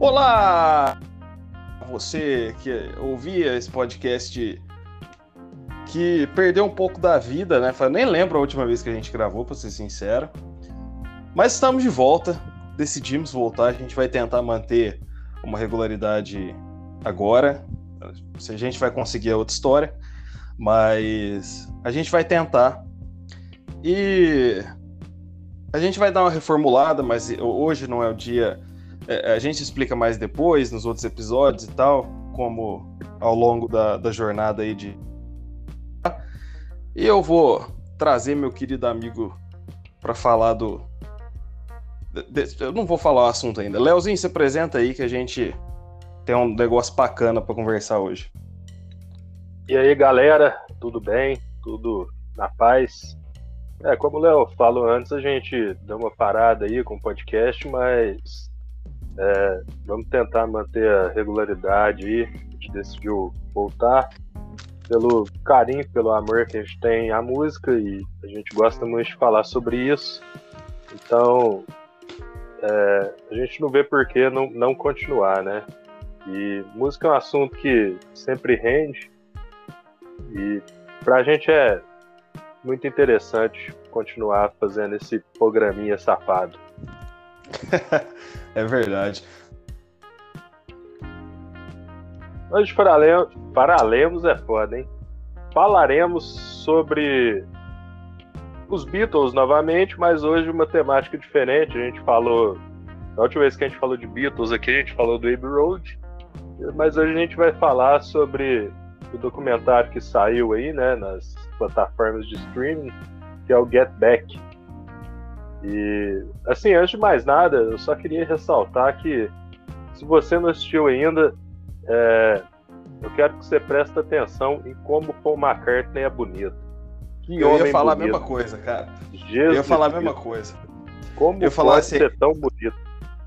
Olá! Você que ouvia esse podcast que perdeu um pouco da vida, né? Nem lembro a última vez que a gente gravou, pra ser sincero. Mas estamos de volta, decidimos voltar, a gente vai tentar manter uma regularidade agora. Se a gente vai conseguir é outra história, mas a gente vai tentar. E a gente vai dar uma reformulada, mas hoje não é o dia. É, a gente explica mais depois, nos outros episódios e tal, como ao longo da, da jornada aí de. E eu vou trazer meu querido amigo para falar do. Eu não vou falar o assunto ainda. Leozinho, se apresenta aí que a gente tem um negócio bacana para conversar hoje. E aí, galera, tudo bem? Tudo na paz? É, como o Léo falou antes, a gente deu uma parada aí com o podcast, mas é, vamos tentar manter a regularidade aí. A gente decidiu voltar pelo carinho, pelo amor que a gente tem à música e a gente gosta muito de falar sobre isso. Então, é, a gente não vê por que não, não continuar, né? E música é um assunto que sempre rende e pra gente é muito interessante continuar fazendo esse programinha safado. é verdade. Hoje paralemos, paralemos é foda, hein? Falaremos sobre os Beatles novamente, mas hoje uma temática diferente. A gente falou. A última vez que a gente falou de Beatles aqui, a gente falou do Abbey Road. Mas hoje a gente vai falar sobre o documentário que saiu aí, né, nas plataformas de streaming, que é o Get Back. E, assim, antes de mais nada, eu só queria ressaltar que, se você não assistiu ainda, é, eu quero que você preste atenção em como Paul McCartney é bonito. Que eu ia falar bonito. a mesma coisa, cara. Jesus eu ia falar a mesma coisa. Como eu pode assim, ser tão bonito?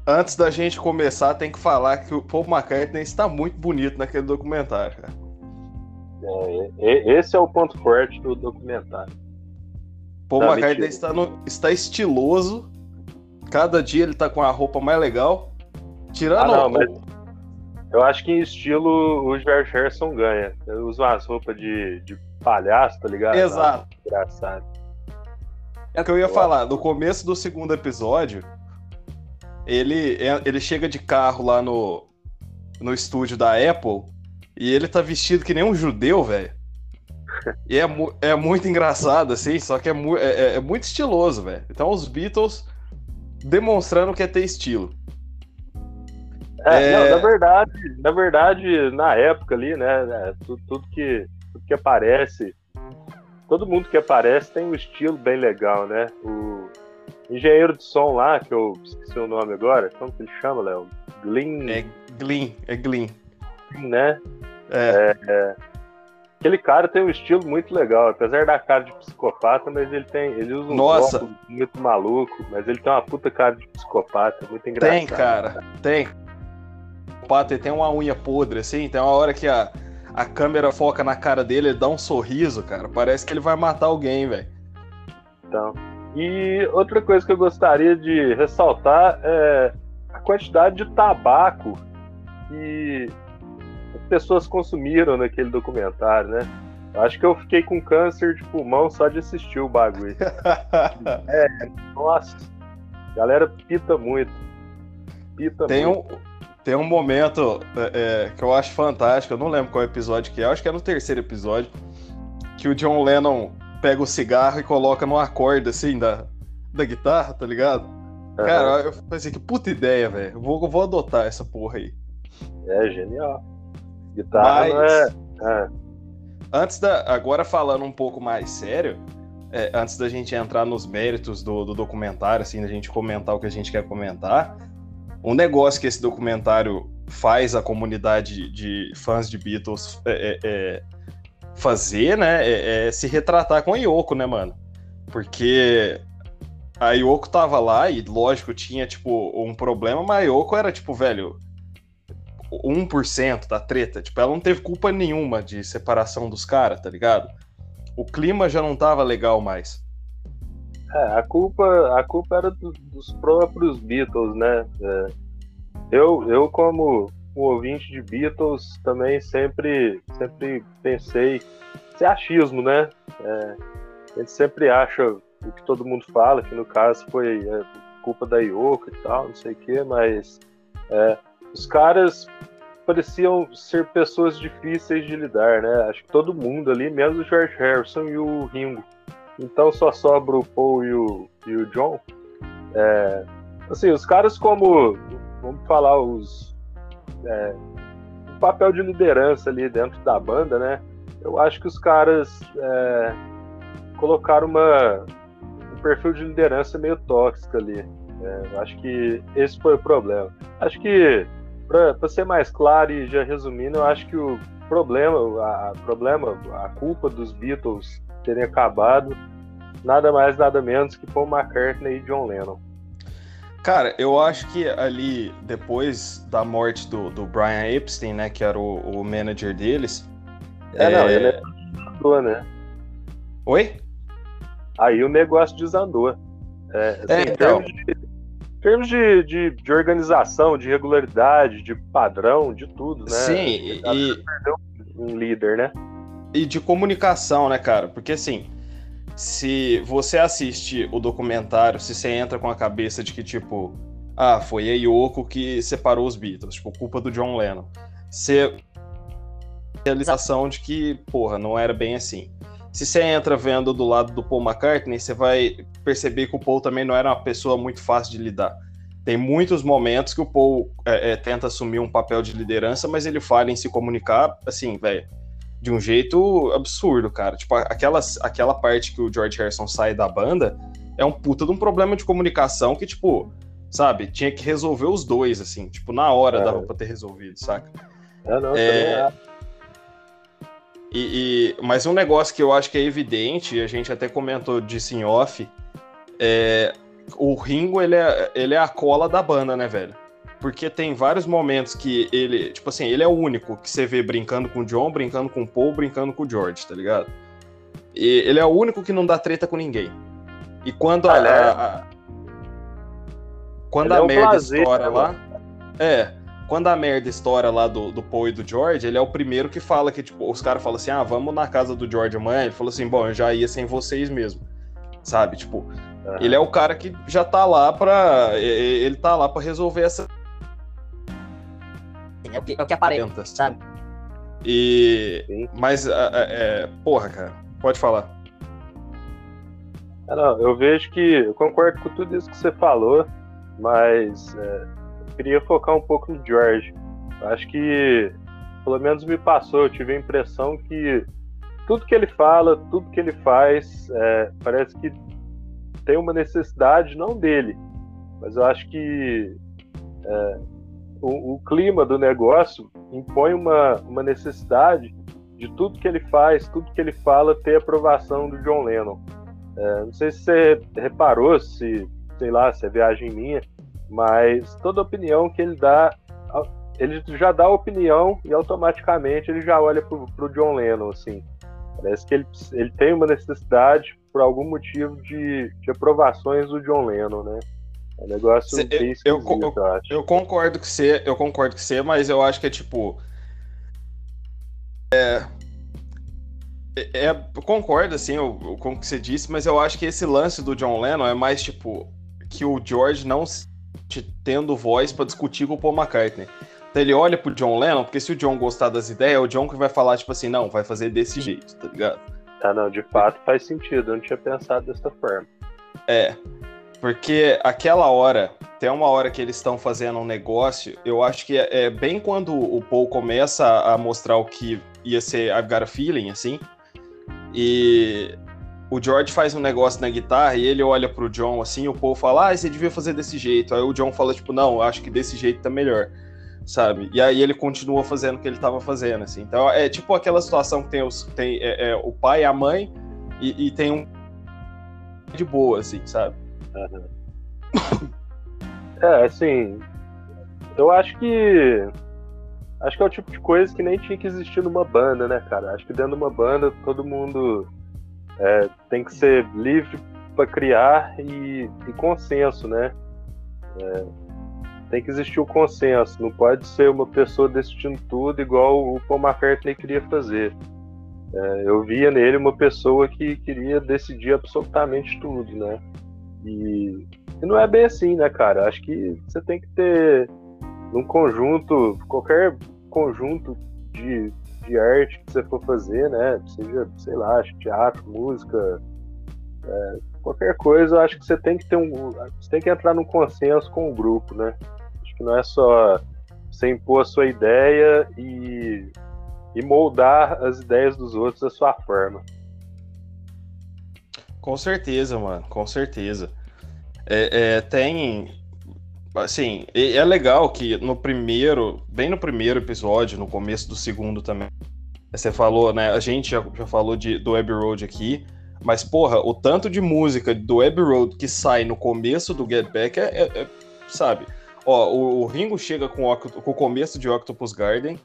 Antes da gente começar, tem que falar que o Paul McCartney está muito bonito naquele documentário, cara. É, esse é o ponto forte do documentário. Paul tá McCartney está, no, está estiloso. Cada dia ele tá com a roupa mais legal. Tirando. Ah, não, mas eu acho que em estilo o George Harrison ganha. Eu uso umas roupas de, de palhaço, tá ligado? Exato. Ah, engraçado. É o que eu ia eu falar. No começo do segundo episódio, ele, ele chega de carro lá no, no estúdio da Apple e ele tá vestido que nem um judeu, velho. E é, é muito engraçado, assim, só que é, mu é, é, é muito estiloso, velho. Então os Beatles demonstrando que é ter estilo. É, é... Não, na verdade, na verdade, na época ali, né, né, tudo, tudo, que, tudo que aparece, todo mundo que aparece tem um estilo bem legal, né? O engenheiro de som lá, que eu esqueci o nome agora, como que ele chama, Léo? Glyn. É Glyn, é Glyn. Né? É. é. Aquele cara tem um estilo muito legal, apesar da cara de psicopata, mas ele tem. Ele usa um Nossa. muito maluco, mas ele tem uma puta cara de psicopata, muito engraçado. Tem, cara, tem. O Pato tem uma unha podre, assim, tem uma hora que a, a câmera foca na cara dele, ele dá um sorriso, cara. Parece que ele vai matar alguém, velho. Então. E outra coisa que eu gostaria de ressaltar é a quantidade de tabaco que pessoas consumiram naquele documentário, né? Acho que eu fiquei com câncer de pulmão só de assistir o bagulho. é, nossa. Galera pita muito. Pita tem muito. Um, tem um momento é, é, que eu acho fantástico, eu não lembro qual episódio que é, acho que é no terceiro episódio, que o John Lennon pega o cigarro e coloca numa corda assim da, da guitarra, tá ligado? Uhum. Cara, eu pensei que puta ideia, velho. Vou, vou adotar essa porra aí. É genial. Guitarra Mas, é, é. Antes da. Agora falando um pouco mais sério, é, antes da gente entrar nos méritos do, do documentário, assim, da gente comentar o que a gente quer comentar, um negócio que esse documentário faz a comunidade de fãs de Beatles é, é, é fazer, né, é, é, se retratar com a Yoko, né, mano? Porque a Yoko tava lá e, lógico, tinha, tipo, um problema, mas a Yoko era, tipo, velho, 1% da treta. Tipo, ela não teve culpa nenhuma de separação dos caras, tá ligado? O clima já não tava legal mais. É, a culpa, a culpa era do, dos próprios Beatles, né? É, eu, eu como um ouvinte de Beatles, também sempre, sempre pensei, isso é achismo, né? É, a gente sempre acha o que todo mundo fala, que no caso foi é, culpa da Yoko e tal, não sei o quê, mas é, os caras pareciam ser pessoas difíceis de lidar, né? Acho que todo mundo ali, menos o George Harrison e o Ringo. Então só sobra o Paul e o, e o John. É, assim, os caras como, vamos falar, os é, o papel de liderança ali dentro da banda, né? Eu acho que os caras é, colocaram uma, um perfil de liderança meio tóxico ali. É, acho que esse foi o problema. Acho que para ser mais claro e já resumindo, eu acho que o problema, a, problema, a culpa dos Beatles terem acabado, nada mais, nada menos que Paul McCartney e John Lennon. Cara, eu acho que ali, depois da morte do, do Brian Epstein, né, que era o, o manager deles. É, é... não, ele desandou, né? Oi? Aí o negócio desandou. É, assim, é, então... de, termos de, de, de, organização, de regularidade, de padrão, de tudo, né? Sim, e. Um líder, né? E de comunicação, né, cara? Porque assim, se você assiste o documentário, se você entra com a cabeça de que, tipo, ah, foi a Yoko que separou os Beatles, tipo, culpa do John Lennon. Você. realização de que, porra, não era bem assim. Se você entra vendo do lado do Paul McCartney, você vai perceber que o Paul também não era uma pessoa muito fácil de lidar. Tem muitos momentos que o Paul é, é, tenta assumir um papel de liderança, mas ele falha em se comunicar, assim, velho, de um jeito absurdo, cara. Tipo, aquela, aquela parte que o George Harrison sai da banda é um puta de um problema de comunicação que, tipo, sabe, tinha que resolver os dois, assim, tipo, na hora é. dava pra ter resolvido, saca? É, não, é... E, e, mas um negócio que eu acho que é evidente, e a gente até comentou disso em off, é, o Ringo ele é, ele é a cola da banda, né, velho? Porque tem vários momentos que ele, tipo assim, ele é o único que você vê brincando com o John, brincando com o Paul, brincando com o George, tá ligado? E ele é o único que não dá treta com ninguém. E quando a, a, a, quando ele a é um merda prazer, estoura né, lá, é, quando a merda estoura lá do, do Paul e do George, ele é o primeiro que fala que, tipo, os caras falam assim, ah, vamos na casa do George amanhã. Ele falou assim, bom, eu já ia sem vocês mesmo. Sabe? Tipo, uhum. ele é o cara que já tá lá pra. Ele tá lá pra resolver essa. É o que, é o que aparenta, sabe? E. Sim. Mas, é, é, porra, cara, pode falar. É, não, eu vejo que. Eu concordo com tudo isso que você falou, mas. É queria focar um pouco no George. Acho que, pelo menos me passou, eu tive a impressão que tudo que ele fala, tudo que ele faz, é, parece que tem uma necessidade, não dele, mas eu acho que é, o, o, clima do negócio impõe uma, uma necessidade de tudo que ele faz, tudo que ele fala ter aprovação do John Lennon. É, não sei se você reparou, se sei lá, se é viagem minha, mas toda opinião que ele dá, ele já dá opinião e automaticamente ele já olha pro, pro John Lennon, assim. Parece que ele, ele tem uma necessidade, por algum motivo, de, de aprovações do John Lennon, né? É um negócio Cê, bem eu, eu, eu, eu, acho. Eu concordo que você, eu concordo que você, mas eu acho que é tipo. É, é, é eu concordo, assim, com o que você disse, mas eu acho que esse lance do John Lennon é mais tipo que o George não tendo voz para discutir com o Paul McCartney. Então ele olha pro John Lennon, porque se o John gostar das ideias, é o John que vai falar, tipo assim, não, vai fazer desse jeito, tá ligado? Ah, não, de fato faz sentido, eu não tinha pensado dessa forma. É, porque aquela hora, tem uma hora que eles estão fazendo um negócio, eu acho que é, é, bem quando o Paul começa a mostrar o que ia ser I've Got a Feeling, assim, e o George faz um negócio na guitarra e ele olha pro John assim, o Paul fala, ah, você devia fazer desse jeito. Aí o John fala, tipo, não, acho que desse jeito tá melhor, sabe? E aí ele continua fazendo o que ele tava fazendo, assim. Então é tipo aquela situação que tem, os, tem é, é, o pai e a mãe e, e, tem um de boa, assim, sabe? Uhum. é, assim, eu acho que acho que é o tipo de coisa que nem tinha que existir numa banda, né, cara? Acho que dentro de uma banda todo mundo é, tem que ser livre para criar e, e, consenso, né? É, tem que existir o consenso. Não pode ser uma pessoa decidindo tudo igual o Paul McCartney queria fazer. É, eu via nele uma pessoa que queria decidir absolutamente tudo, né? E, e, não é bem assim, né, cara? Acho que você tem que ter num conjunto, qualquer conjunto de, de arte que você for fazer, né? Seja, sei lá, teatro, música, é, qualquer coisa, eu acho que você tem que ter um. Você tem que entrar num consenso com o grupo, né? Acho que não é só você impor a sua ideia e, e moldar as ideias dos outros da sua forma. Com certeza, mano, com certeza. É, é, tem. Assim, é legal que no primeiro, bem no primeiro episódio, no começo do segundo também, você falou, né? A gente já, já falou de, do Web Road aqui, mas, porra, o tanto de música do Web Road que sai no começo do Get Back é, é, é sabe? Ó, o, o, Ringo chega com o, com o começo de Octopus Garden,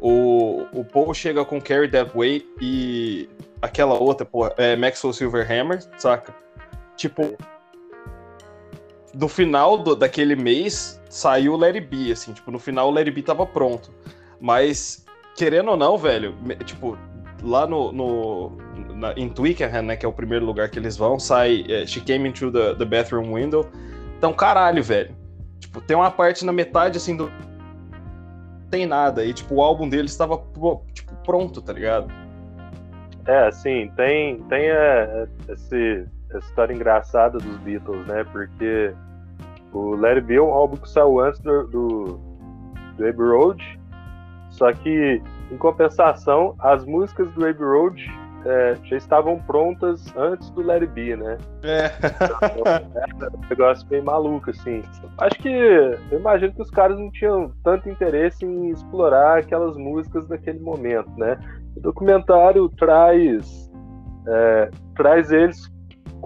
o, o Paul chega com Carry That Way e aquela outra, porra, é Maxwell Silverhammer, saca? Tipo, no final do, daquele mês saiu o Larry B, assim, tipo, no final o Larry B tava pronto. Mas, querendo ou não, velho, tipo, lá no, no na, em Twickenham, né, que é o primeiro lugar que eles vão, sai é, She Came Into the, the Bathroom Window. Então, caralho, velho. Tipo, tem uma parte na metade, assim, do... tem nada. E, tipo, o álbum deles estava, tipo, pronto, tá ligado? É, assim, tem, tem é, esse, essa história engraçada dos Beatles, né? Porque o It Be é um álbum que saiu antes do, do, do Abbey Road, só que, em compensação, as músicas do Abbey Road é, já estavam prontas antes do Larry B, né? É. Então, é um negócio bem maluco, assim. Acho que eu imagino que os caras não tinham tanto interesse em explorar aquelas músicas naquele momento, né? O documentário traz é, traz eles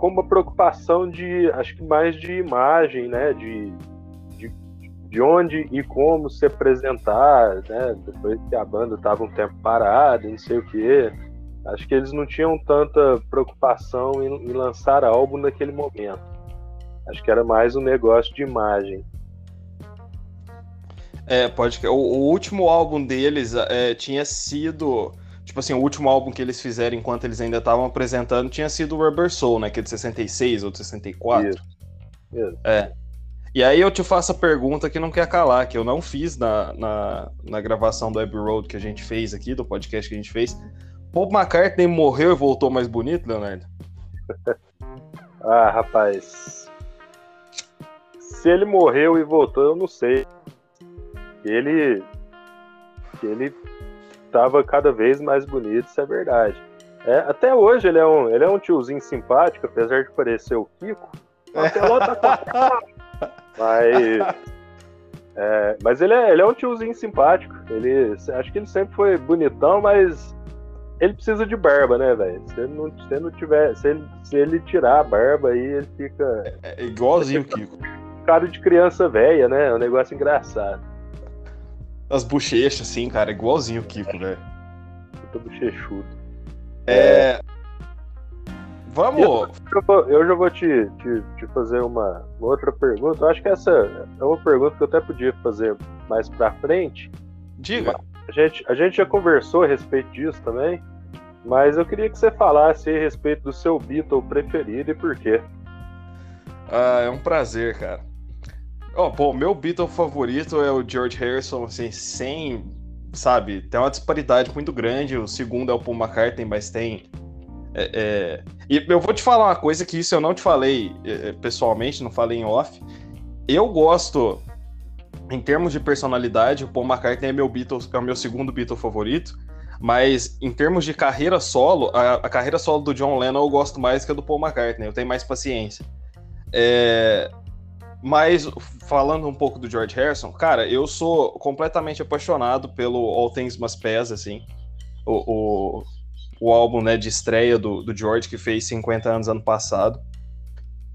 com uma preocupação de, acho que mais de imagem, né? De, de, de onde e como se apresentar, né? Depois que a banda estava um tempo parada, não sei o quê. Acho que eles não tinham tanta preocupação em, em lançar álbum naquele momento. Acho que era mais um negócio de imagem. É, pode o, o último álbum deles é, tinha sido. Tipo assim, o último álbum que eles fizeram enquanto eles ainda estavam apresentando tinha sido o Rubber Soul, né? Que é de 66 ou de 64. Isso. Isso. É. E aí eu te faço a pergunta que não quer calar, que eu não fiz na, na, na gravação do Abbey Road que a gente fez aqui, do podcast que a gente fez. Paul McCartney morreu e voltou mais bonito, Leonardo? ah, rapaz. Se ele morreu e voltou, eu não sei. Ele. Ele tava cada vez mais bonito, isso é verdade. É, até hoje ele é, um, ele é um tiozinho simpático, apesar de parecer o Kiko. Tá mas. É, mas ele é, ele é um tiozinho simpático. Ele, acho que ele sempre foi bonitão, mas ele precisa de barba, né, velho? Se ele não, se ele não tiver. Se ele, se ele tirar a barba aí, ele fica. É, é igualzinho o Kiko. Cara de criança velha, né? É um negócio engraçado. As bochechas, assim, cara, igualzinho o Kiko, velho. Puta bochechudo. É. é... Vamos. Eu, eu, eu, já vou te, te, te fazer uma, uma, outra pergunta. Eu acho que essa é uma pergunta que eu até podia fazer mais pra frente. Diga. A gente, a gente já conversou a respeito disso também, mas eu queria que você falasse a respeito do seu Beatle preferido e por quê. Ah, é um prazer, cara. Oh, pô, meu Beatle favorito é o George Harrison, assim, sem, sabe, tem uma disparidade muito grande. O segundo é o Paul McCartney, mas tem. É, é... E eu vou te falar uma coisa que isso eu não te falei é, é pessoalmente, não falei em off. Eu gosto em termos de personalidade, o Paul McCartney é meu Beatles, é o meu segundo Beatle favorito. Mas em termos de carreira solo, a, a, carreira solo do John Lennon eu gosto mais que a do Paul McCartney, eu tenho mais paciência. É, mas falando um pouco do George Harrison, cara, eu sou completamente apaixonado pelo All Things Must Pass, assim. O, o, o álbum né, de estreia do, do George, que fez 50 anos ano passado.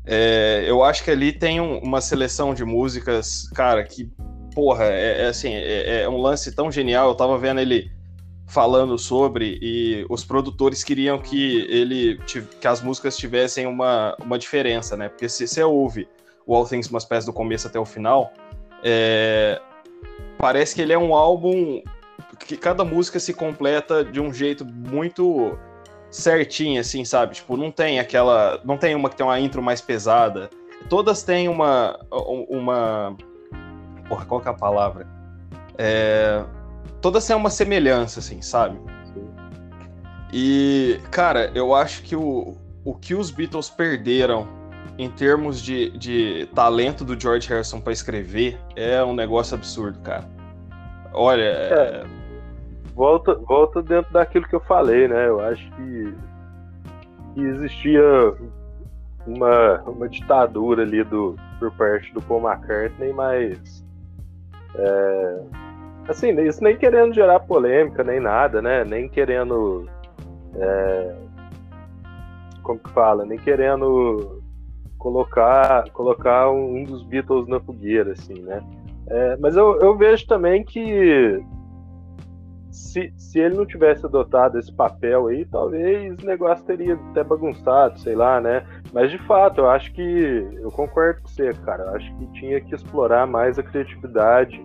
É, eu acho que ali tem um, uma seleção de músicas, cara, que, porra, é, é assim, é, é, um lance tão genial. Eu tava vendo ele falando sobre e os produtores queriam que ele que as músicas tivessem uma, uma diferença, né? Porque se você ouve o All Things Must Pass do começo até o final, é, parece que ele é um álbum que cada música se completa de um jeito muito certinho, assim, sabe? Tipo, não tem aquela. Não tem uma que tem uma intro mais pesada. Todas têm uma. uma porra, qual que é a palavra? É, todas têm uma semelhança, assim, sabe? E, cara, eu acho que o, o que os Beatles perderam em termos de, de talento do George Harrison para escrever é um negócio absurdo, cara. Olha. É, volta, volta dentro daquilo que eu falei, né? Eu acho que, que existia uma, uma ditadura ali do, por parte do Paul McCartney, mas. É, assim, isso nem querendo gerar polêmica, nem nada, né? Nem querendo. É, como que fala? Nem querendo colocar, colocar um dos Beatles na fogueira, assim, né? É, mas eu, eu vejo também que se, se ele não tivesse adotado esse papel aí, talvez o negócio teria até bagunçado, sei lá, né? Mas de fato, eu acho que eu concordo com você, cara. Eu acho que tinha que explorar mais a criatividade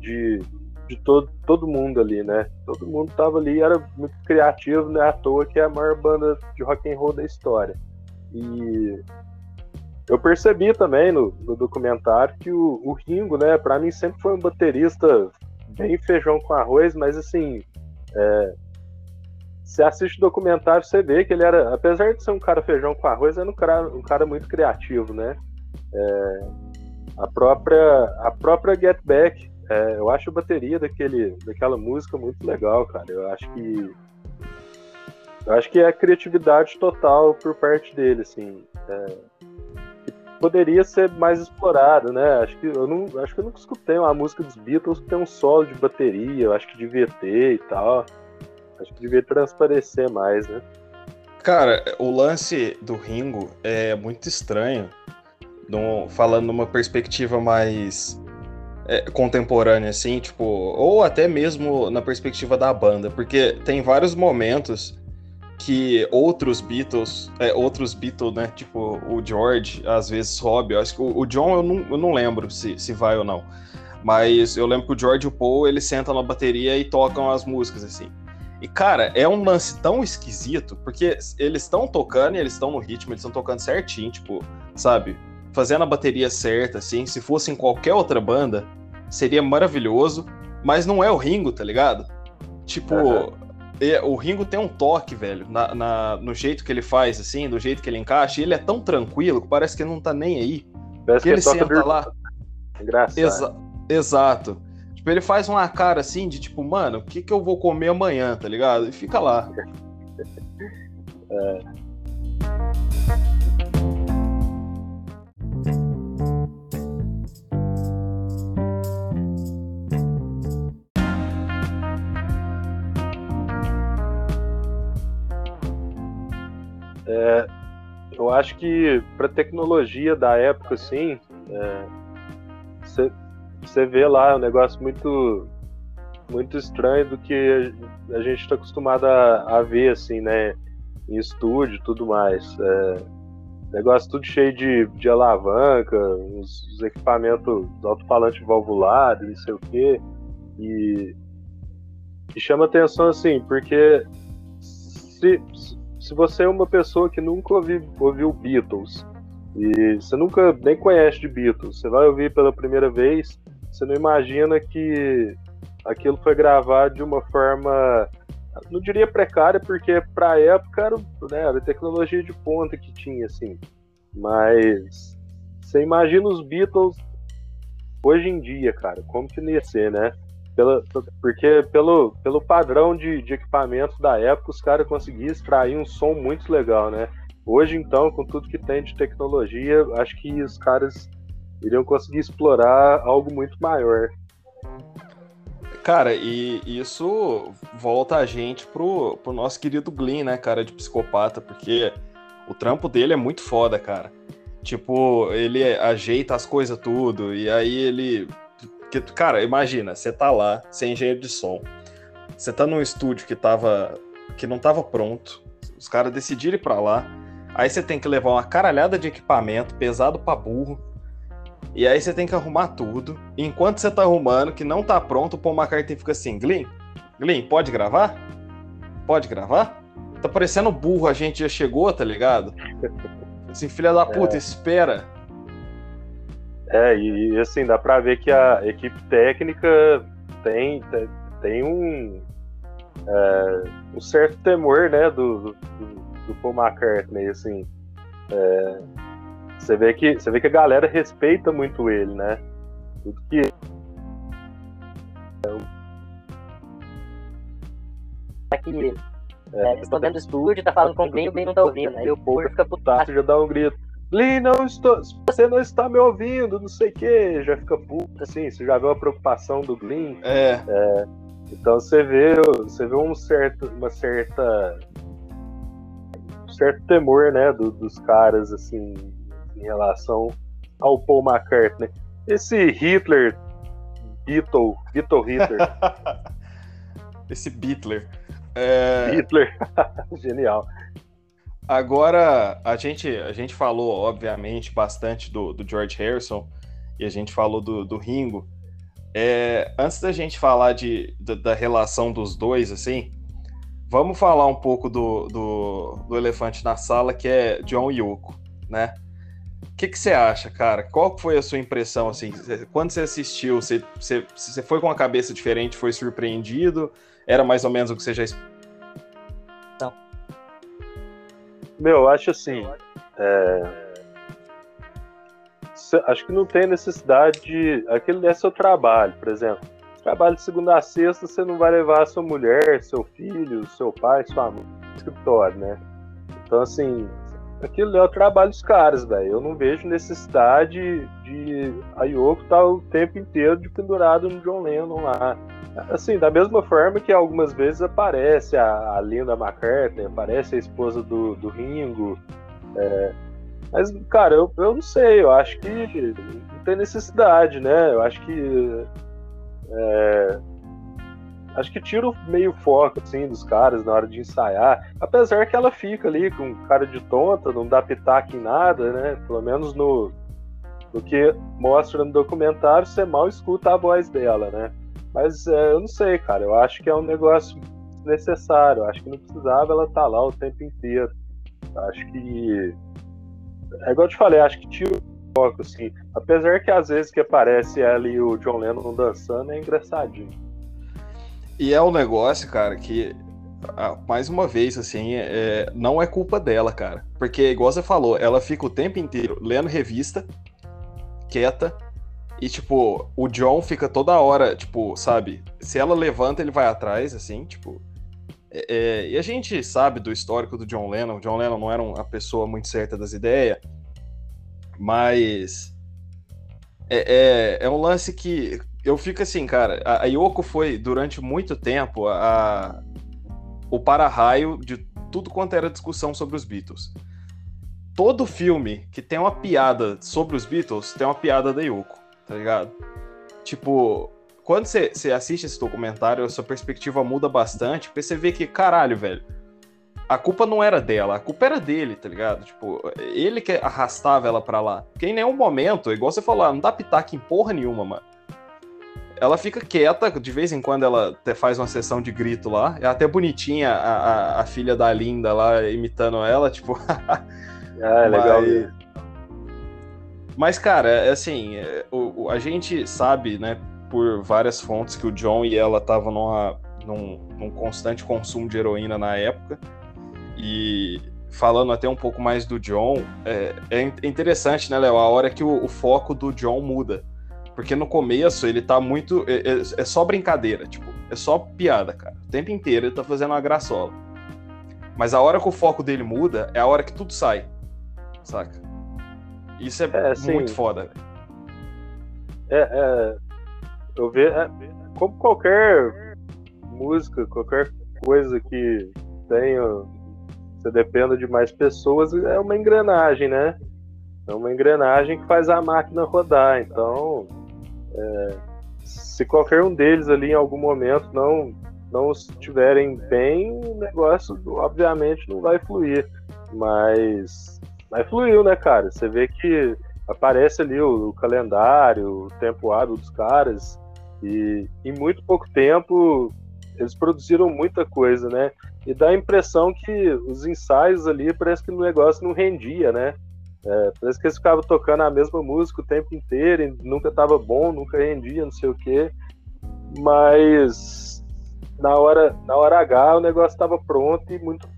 de, de todo, todo mundo ali, né? Todo mundo tava ali, era muito criativo, né? À toa que é a maior banda de rock and roll da história. E eu percebi também no, no documentário que o, o Ringo, né, para mim sempre foi um baterista bem feijão com arroz, mas assim, é, você assiste o documentário, você vê que ele era, apesar de ser um cara feijão com arroz, era um cara, um cara muito criativo, né? É, a própria, a própria Get Back, é, eu acho a bateria daquele, daquela música muito legal, cara. Eu acho que eu acho que é criatividade total por parte dele, assim. É, poderia ser mais explorado, né? Acho que eu não, acho que eu nunca escutei uma música dos Beatles que tem um solo de bateria, eu acho que devia ter e tal. Acho que devia transparecer mais, né? Cara, o lance do Ringo é muito estranho, falando numa perspectiva mais é, contemporânea, assim, tipo, ou até mesmo na perspectiva da banda, porque tem vários momentos que outros Beatles, é, outros Beatles, né? Tipo, o George, às vezes Rob, eu acho que o, o John eu não, eu não lembro se, se vai ou não. Mas eu lembro que o George e o Paul, eles sentam na bateria e tocam as músicas, assim. E, cara, é um lance tão esquisito, porque eles estão tocando e eles estão no ritmo, eles estão tocando certinho, tipo, sabe? Fazendo a bateria certa, assim. Se fosse em qualquer outra banda, seria maravilhoso, mas não é o Ringo, tá ligado? Tipo, uhum o Ringo tem um toque, velho, na, na, no jeito que ele faz, assim, do jeito que ele encaixa, e ele é tão tranquilo que parece que não tá nem aí. Parece que, ele senta lá. Engraçado. Exa exato. Tipo, ele faz uma cara assim de tipo, mano, o que, que eu vou comer amanhã, tá ligado? E fica lá. é. É, eu acho que para tecnologia da época, assim, você é, vê lá um negócio muito muito estranho do que a gente está acostumado a, a, ver, assim, né, em estúdio e tudo mais. É, negócio tudo cheio de, de alavanca, os, os equipamentos alto-falante valvular, não sei o quê. E, e chama atenção, assim, porque se, se você é uma pessoa que nunca ouviu, ouviu Beatles e você nunca nem conhece de Beatles, você vai ouvir pela primeira vez, você não imagina que aquilo foi gravado de uma forma, não diria precária, porque para época era, né, era tecnologia de ponta que tinha, assim. Mas você imagina os Beatles hoje em dia, cara, como que ia ser, né? Pela, porque pelo, pelo padrão de, de equipamento da época, os caras conseguiam extrair um som muito legal, né? Hoje, então, com tudo que tem de tecnologia, acho que os caras iriam conseguir explorar algo muito maior. Cara, e isso volta a gente pro, pro nosso querido Glenn, né, cara, de psicopata, porque o trampo dele é muito foda, cara. Tipo, ele ajeita as coisas tudo, e aí ele porque, cara, imagina, você tá lá, você é engenheiro de som, você tá num estúdio que tava. que não tava pronto, os caras decidiram ir pra lá, aí você tem que levar uma caralhada de equipamento pesado pra burro. E aí você tem que arrumar tudo. E enquanto você tá arrumando, que não tá pronto, o Paul McCartney fica assim, Glyn, Glyn, pode gravar? Pode gravar? Tá parecendo burro, a gente já chegou, tá ligado? Assim, filha da puta, é. espera. É, e assim, dá pra ver que a equipe técnica tem, tem um, é, um certo temor, né, do, do, do Paul McCartney, assim. É, você vê que você vê que a galera respeita muito ele, né? Tudo que aqui é, estou dentro do estúdio, tá falando com o Glenn, o Glenn não tá ouvindo, né? E o povo fica putaço, já dá um grito. Lee, não estou. Você não está me ouvindo, não sei o que. Já fica puto, assim, você já vê a preocupação do Glenn. É. é. Então você vê, você vê um certo, uma certa. Um certo temor, né, do, dos caras, assim, em relação ao Paul McCartney. Esse Hitler, Beatle, Beatle Hitler. Esse Beatler. É... Hitler, genial. Agora, a gente, a gente falou, obviamente, bastante do, do George Harrison e a gente falou do, do Ringo. É, antes da gente falar de, da, da, relação dos dois, assim, vamos falar um pouco do, do, do elefante na sala, que é John Yoko, né? O que, que você acha, cara? Qual foi a sua impressão, assim? Quando você assistiu, você, você, você foi com uma cabeça diferente, foi surpreendido? Era mais ou menos o que você já Meu, eu acho assim. É... Acho que não tem necessidade de. Aquele é seu trabalho, por exemplo. Trabalho de segunda a sexta, você não vai levar sua mulher, seu filho, seu pai, sua mãe escritório, né? Então, assim, aquilo é o trabalho dos caras, velho. Eu não vejo necessidade de a Yoko estar tá o tempo inteiro de pendurado no John Lennon lá. Assim, da mesma forma que algumas vezes aparece a, a Linda McCartney, aparece a esposa do, do Ringo. É, mas, cara, eu, eu não sei, eu acho que não tem necessidade, né? Eu acho que. É, acho que tira o meio foco, assim, dos caras na hora de ensaiar. Apesar que ela fica ali com cara de tonta, não dá pitaco em nada, né? Pelo menos no, no que mostra no documentário, você mal escuta a voz dela, né? Mas é, eu não sei, cara. Eu acho que é um negócio necessário. Acho que não precisava ela estar tá lá o tempo inteiro. Acho que. É igual eu te falei, acho que tira foco, assim. Apesar que às vezes que aparece ela e o John Lennon dançando é engraçadinho. E é um negócio, cara, que mais uma vez, assim, é, não é culpa dela, cara. Porque, igual você falou, ela fica o tempo inteiro lendo revista, quieta, e, tipo, o John fica toda hora, tipo, sabe? Se ela levanta, ele vai atrás, assim, tipo. É, é, e a gente sabe do histórico do John Lennon. O John Lennon não era uma pessoa muito certa das ideias, mas. É, é, é um lance que eu fico assim, cara. A, Yoko foi, durante muito tempo, a, o para-raio de tudo quanto era discussão sobre os Beatles. Todo filme que tem uma piada sobre os Beatles tem uma piada da Yoko tá ligado? Tipo, quando você, assiste esse documentário, a sua perspectiva muda bastante, porque você vê que, caralho, velho, a culpa não era dela, a culpa era dele, tá ligado? Tipo, ele que arrastava ela pra lá. Porque em nenhum momento, igual você falou, ah, não dá pitaco em porra nenhuma, mano. Ela fica quieta, de vez em quando ela até faz uma sessão de grito lá. É até bonitinha a, a, a filha da Linda lá imitando ela, tipo. ah, é legal. Mas... Mas, cara, é, assim, é, o, a gente sabe, né, por várias fontes que o John e ela estavam num, num constante consumo de heroína na época. E falando até um pouco mais do John, é, é interessante, né, Léo, a hora que o, o, foco do John muda. Porque no começo ele tá muito. É, é, é, só brincadeira, tipo, é só piada, cara. O tempo inteiro ele tá fazendo uma graçola. Mas a hora que o foco dele muda é a hora que tudo sai, saca? Isso é, é muito foda. É, é, eu vejo, é, como qualquer música, qualquer coisa que tenha, você dependa de mais pessoas, é uma engrenagem, né? É uma engrenagem que faz a máquina rodar. Então, é, se qualquer um deles ali em algum momento não não estiverem bem, o negócio obviamente não vai fluir. Mas mas fluiu, né, cara? Você vê que aparece ali o, o calendário, o tempo hábil dos caras, e em muito pouco tempo eles produziram muita coisa, né? E dá a impressão que os ensaios ali parece que o negócio não rendia, né? É, parece que eles ficavam tocando a mesma música o tempo inteiro, e nunca estava bom, nunca rendia, não sei o quê. Mas na hora, na hora H o negócio estava pronto e muito.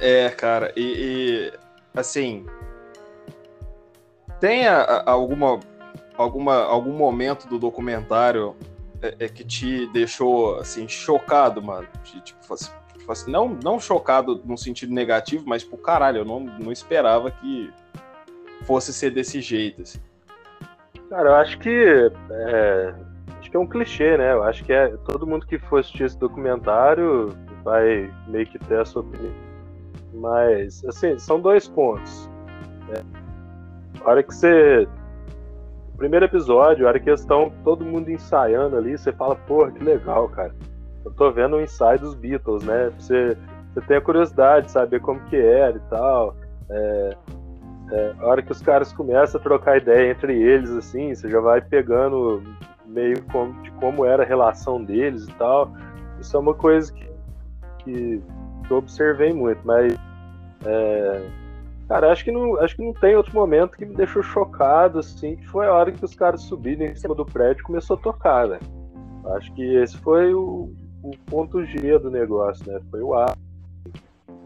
É, cara, e, e assim. Tem a, a, alguma, alguma, algum momento do documentário é, é, que te deixou assim chocado, mano? De, tipo, assim, assim, não, não chocado no sentido negativo, mas tipo, caralho, eu não, não esperava que fosse ser desse jeito. Assim. Cara, eu acho que é, acho que é um clichê, né? Eu acho que é todo mundo que for assistir esse documentário vai meio que ter a sua opinião. Mas assim, são dois pontos. É, a hora que você primeiro episódio, a hora que eles estão todo mundo ensaiando ali, você fala, porra, que legal, cara. Eu tô vendo o ensaio dos Beatles, né? Você, você tem a curiosidade de saber como que era e tal. É, é, a hora que os caras começam a trocar ideia entre eles, assim, você já vai pegando meio como, de como era a relação deles e tal. Isso é uma coisa que, que eu observei muito, mas é, Cara, acho que, não, acho que não tem outro momento que me deixou chocado, assim, que foi a hora que os caras subiram em cima do prédio e começou a tocar, né? Acho que esse foi o, o ponto G do negócio, né? Foi o A.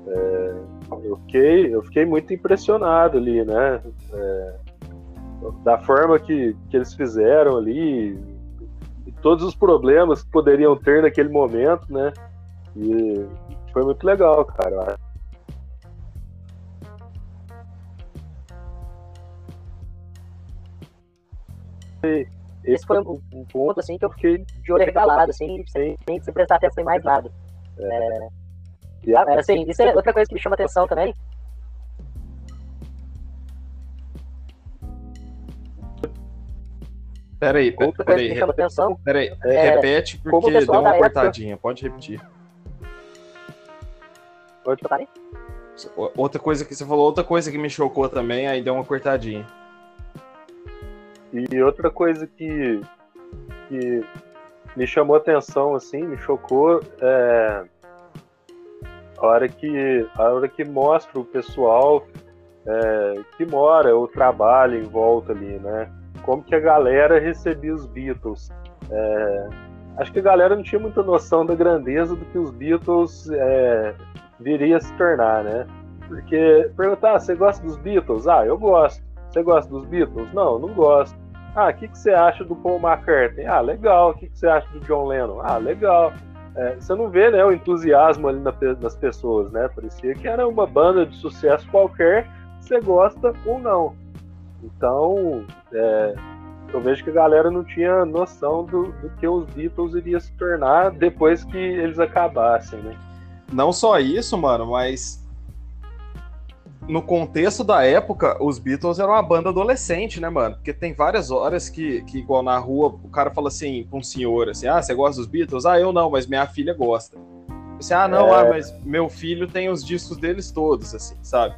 É, eu, fiquei, eu fiquei muito impressionado ali, né? É, da forma que, que eles fizeram ali, e todos os problemas que poderiam ter naquele momento, né? E foi muito legal, cara. Esse foi um, um, ponto assim que eu fiquei de olho regalado, assim, sem, sem, prestar atenção em mais nada. É, é, assim, isso é outra coisa que me chama atenção também. Peraí, outra peraí, coisa que me chama atenção. Peraí, é, repete porque deu uma cortadinha, época... pode repetir. Outra coisa que você falou, outra coisa que me chocou também, aí deu uma cortadinha. E outra coisa que, que me chamou atenção, assim, me chocou, é a hora que, a hora que mostra o pessoal é, que mora ou trabalha em volta ali, né? Como que a galera recebia os Beatles. É, acho que a galera não tinha muita noção da grandeza do que os Beatles é, viria a se tornar, né? Porque perguntar, ah, você gosta dos Beatles? Ah, eu gosto. Você gosta dos Beatles? Não, não gosto. Ah, o que, que você acha do Paul McCartney? Ah, legal. O que, que você acha do John Lennon? Ah, legal. É, você não vê né, o entusiasmo ali na, nas pessoas, né? Parecia que era uma banda de sucesso qualquer, você gosta ou não. Então, é, eu vejo que a galera não tinha noção do, do que os Beatles iriam se tornar depois que eles acabassem, né? Não só isso, mano, mas no contexto da época, os Beatles eram uma banda adolescente, né, mano? Porque tem várias horas que, que igual na rua, o cara fala assim pra um senhor, assim, ah, você gosta dos Beatles? Ah, eu não, mas minha filha gosta. Assim, ah, não, é... ah, mas meu filho tem os discos deles todos, assim, sabe?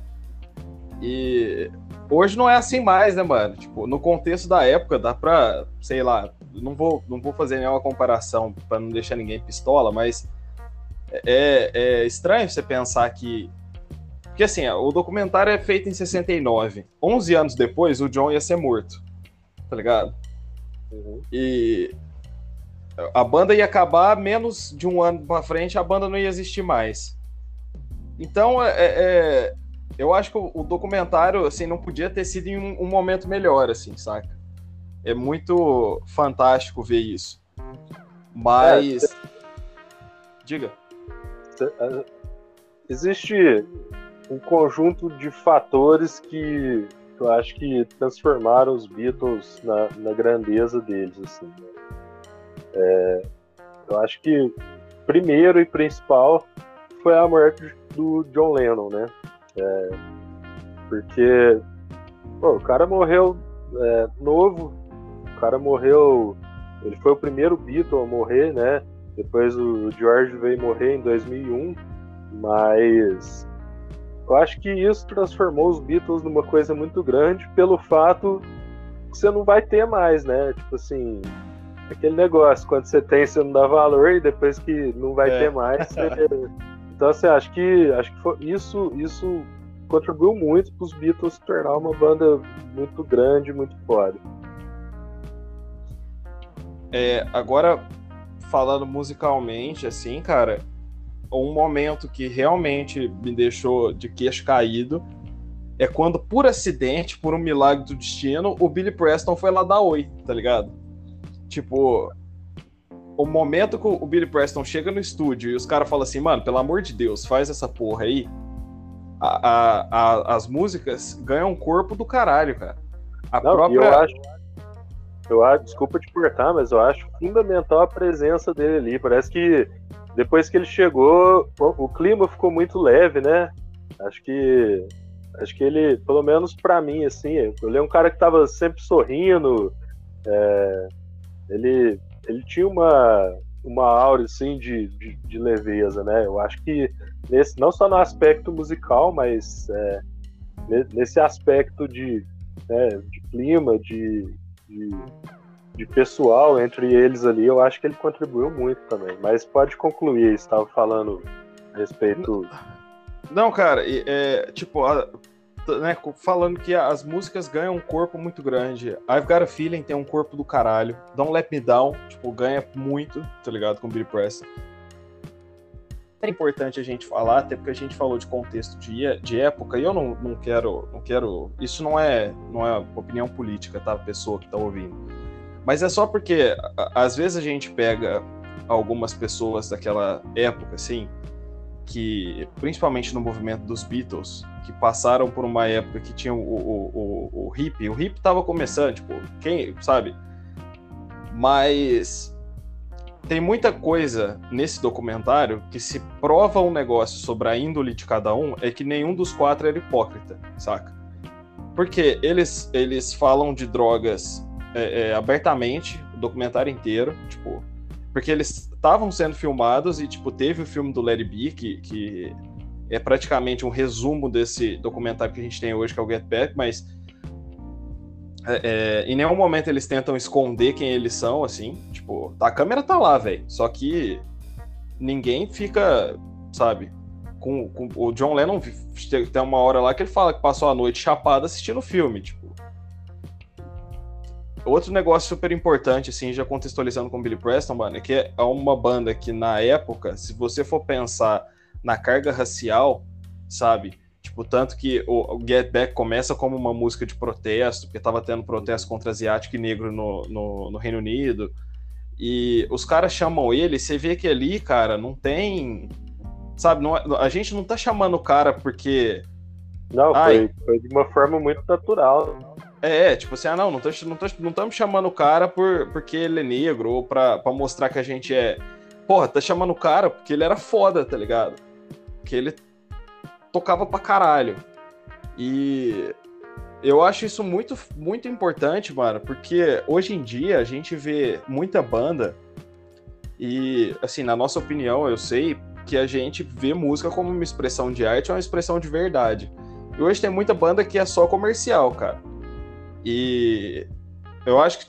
E hoje não é assim mais, né, mano? Tipo, no contexto da época, dá pra, sei lá, não vou, não vou fazer nenhuma comparação para não deixar ninguém pistola, mas é, é estranho você pensar que porque assim, o documentário é feito em 69. 11 anos depois, o John ia ser morto. Tá ligado? Uhum. E a banda ia acabar menos de um ano pra frente, a banda não ia existir mais. Então, é, é, é eu acho que o, documentário assim não podia ter sido em um, um, momento melhor, assim, saca? É muito fantástico ver isso. Mas, é, diga. Existe um conjunto de fatores que eu acho que transformaram os Beatles na, na grandeza deles. Assim. É, eu acho que primeiro e principal foi a morte do John Lennon, né? É, porque pô, o cara morreu é, novo, o cara morreu, ele foi o primeiro Beatle a morrer, né? Depois o George veio morrer em 2001, mas eu acho que isso transformou os Beatles numa coisa muito grande pelo fato que você não vai ter mais, né? Tipo assim, aquele negócio, quando você tem, você não dá valor e depois que não vai é. ter mais, você... Então, assim, acho que, acho que foi, isso, isso contribuiu muito para os Beatles se tornar uma banda muito grande, muito foda. É, agora, falando musicalmente, assim, cara, um momento que realmente me deixou de queixo caído é quando, por acidente, por um milagre do destino, o Billy Preston foi lá dar oi, tá ligado? Tipo, o momento que o Billy Preston chega no estúdio e os caras falam assim, mano, pelo amor de Deus, faz essa porra aí. A, a, a, as músicas ganham um corpo do caralho, cara. A Não, própria. Eu acho, eu acho, desculpa te cortar, mas eu acho fundamental a presença dele ali. Parece que depois que ele chegou, o, clima ficou muito leve, né? Acho que acho que ele, pelo menos para mim, assim, ele é um cara que tava sempre sorrindo. É, ele, ele tinha uma, uma aura assim de, de, de, leveza, né? Eu acho que nesse, não só no aspecto musical, mas é, nesse aspecto de, né, de clima, de, de, de, pessoal entre eles ali, eu acho que ele contribuiu muito também. Mas pode concluir, estava falando a respeito. Não, cara, é, tipo, a, né, falando que as músicas ganham um corpo muito grande. I've Got a Feeling tem um corpo do caralho. Don't Let Me Down, tipo, ganha muito, tá ligado? Com Billy Preston. É importante a gente falar, até porque a gente falou de contexto de, de época, e eu não, não quero. não quero. Isso não é, não é opinião política, tá? Pessoa que tá ouvindo. Mas é só porque, às vezes, a gente pega algumas pessoas daquela época, assim, que, principalmente no movimento dos Beatles, que passaram por uma época que tinha o, o, o, o hip, o hip tava começando, tipo, quem, sabe? Mas tem muita coisa nesse documentário que se prova um negócio sobre a índole de cada um é que nenhum dos quatro era hipócrita, saca? Porque eles, eles falam de drogas é, é, abertamente, o documentário inteiro, tipo, porque eles estavam sendo filmados e, tipo, teve o filme do Larry B, que, que é praticamente um resumo desse documentário que a gente tem hoje, que é o Get Back, mas é, é, em nenhum momento eles tentam esconder quem eles são, assim. Tipo, a câmera tá lá, velho. Só que ninguém fica, sabe? Com, com, o John Lennon tem uma hora lá que ele fala que passou a noite chapado assistindo o filme, tipo. Outro negócio super importante, assim, já contextualizando com o Billy Preston, mano, é que é uma banda que na época, se você for pensar na carga racial, sabe? Tipo, tanto que o Get Back começa como uma música de protesto, porque tava tendo protesto contra asiático e negro no, no, no Reino Unido. E os caras chamam ele, você vê que ali, cara, não tem. Sabe, não, é, a gente não tá chamando o cara porque. Não, foi, foi de uma forma muito natural. É, tipo assim, ah, não, não estamos não não não chamando o cara por, porque ele é negro ou pra, pra mostrar que a gente é. Porra, tá chamando o cara porque ele era foda, tá ligado? que ele tocava pra caralho. E eu acho isso muito, muito importante, mano, porque hoje em dia a gente vê muita banda e, assim, na nossa opinião, eu sei que a gente vê música como uma expressão de arte, uma expressão de verdade. E hoje tem muita banda que é só comercial, cara. E eu acho que,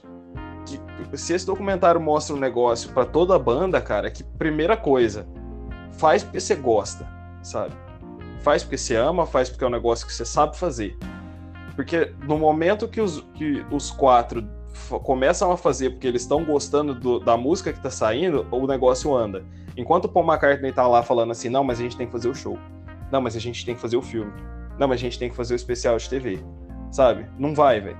que se esse documentário mostra um negócio para toda a banda, cara, é que primeira coisa, faz porque você gosta sabe? Faz porque você ama, faz porque é um negócio que você sabe fazer. Porque no momento que os, que os quatro começam a fazer porque eles estão gostando do, da música que tá saindo, o negócio anda. Enquanto o Paul McCartney tá lá falando assim, não, mas a gente tem que fazer o show. Não, mas a gente tem que fazer o filme. Não, mas a gente tem que fazer o especial de TV. Sabe? Não vai, velho.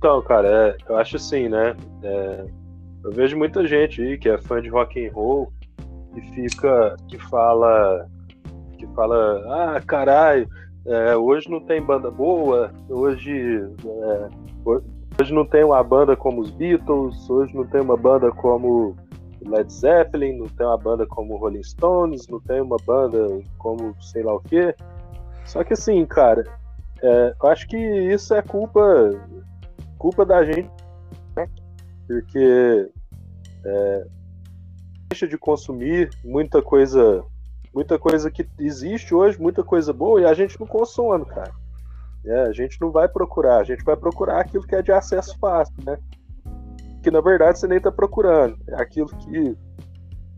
Então, cara, é, eu acho assim, né? É, eu vejo muita gente aí que é fã de rock and roll que fica, que fala, que fala, ah, caralho, é, hoje não tem banda boa, hoje, é, hoje não tem uma banda como os Beatles, hoje não tem uma banda como Led Zeppelin, não tem uma banda como Rolling Stones, não tem uma banda como sei lá o quê. Só que assim, cara, é, eu acho que isso é culpa culpa da gente, né? Porque é, deixa de consumir muita coisa muita coisa que existe hoje, muita coisa boa, e a gente não consome, cara. É, a gente não vai procurar, a gente vai procurar aquilo que é de acesso fácil, né? Que na verdade você nem está procurando, é aquilo que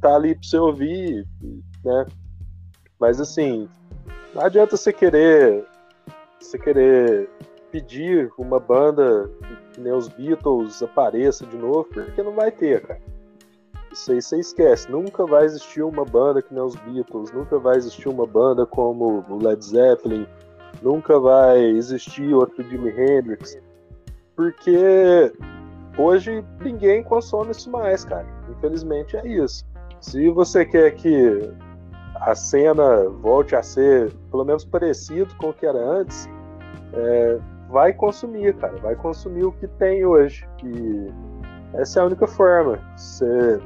tá ali para você ouvir, né? Mas assim, não adianta você querer, você querer pedir uma banda que nem os Beatles apareça de novo, porque não vai ter, cara. Isso aí você esquece. Nunca vai existir uma banda que nem os Beatles, nunca vai existir uma banda como o Led Zeppelin, nunca vai existir outro Jimi Hendrix, porque hoje ninguém consome isso mais, cara. Infelizmente é isso. Se você quer que a cena volte a ser pelo menos parecido com o que era antes, é, vai consumir, cara. Vai consumir o que tem hoje. E essa é a única forma. Você,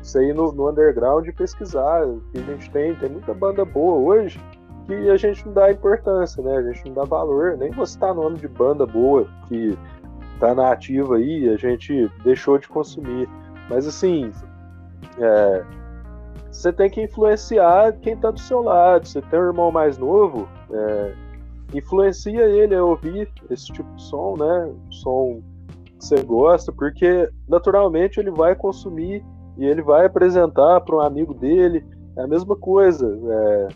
você ir no, no underground e pesquisar o que a gente tem. Tem muita banda boa hoje que a gente não dá importância, né? A gente não dá valor, nem você tá nome de banda boa que tá na ativa aí, a gente deixou de consumir. Mas assim, é, você tem que influenciar quem tá do seu lado. Você tem um irmão mais novo, é, influencia ele a ouvir esse tipo de som, né? Som que você gosta, porque naturalmente ele vai consumir e ele vai apresentar para um amigo dele. É a mesma coisa. É,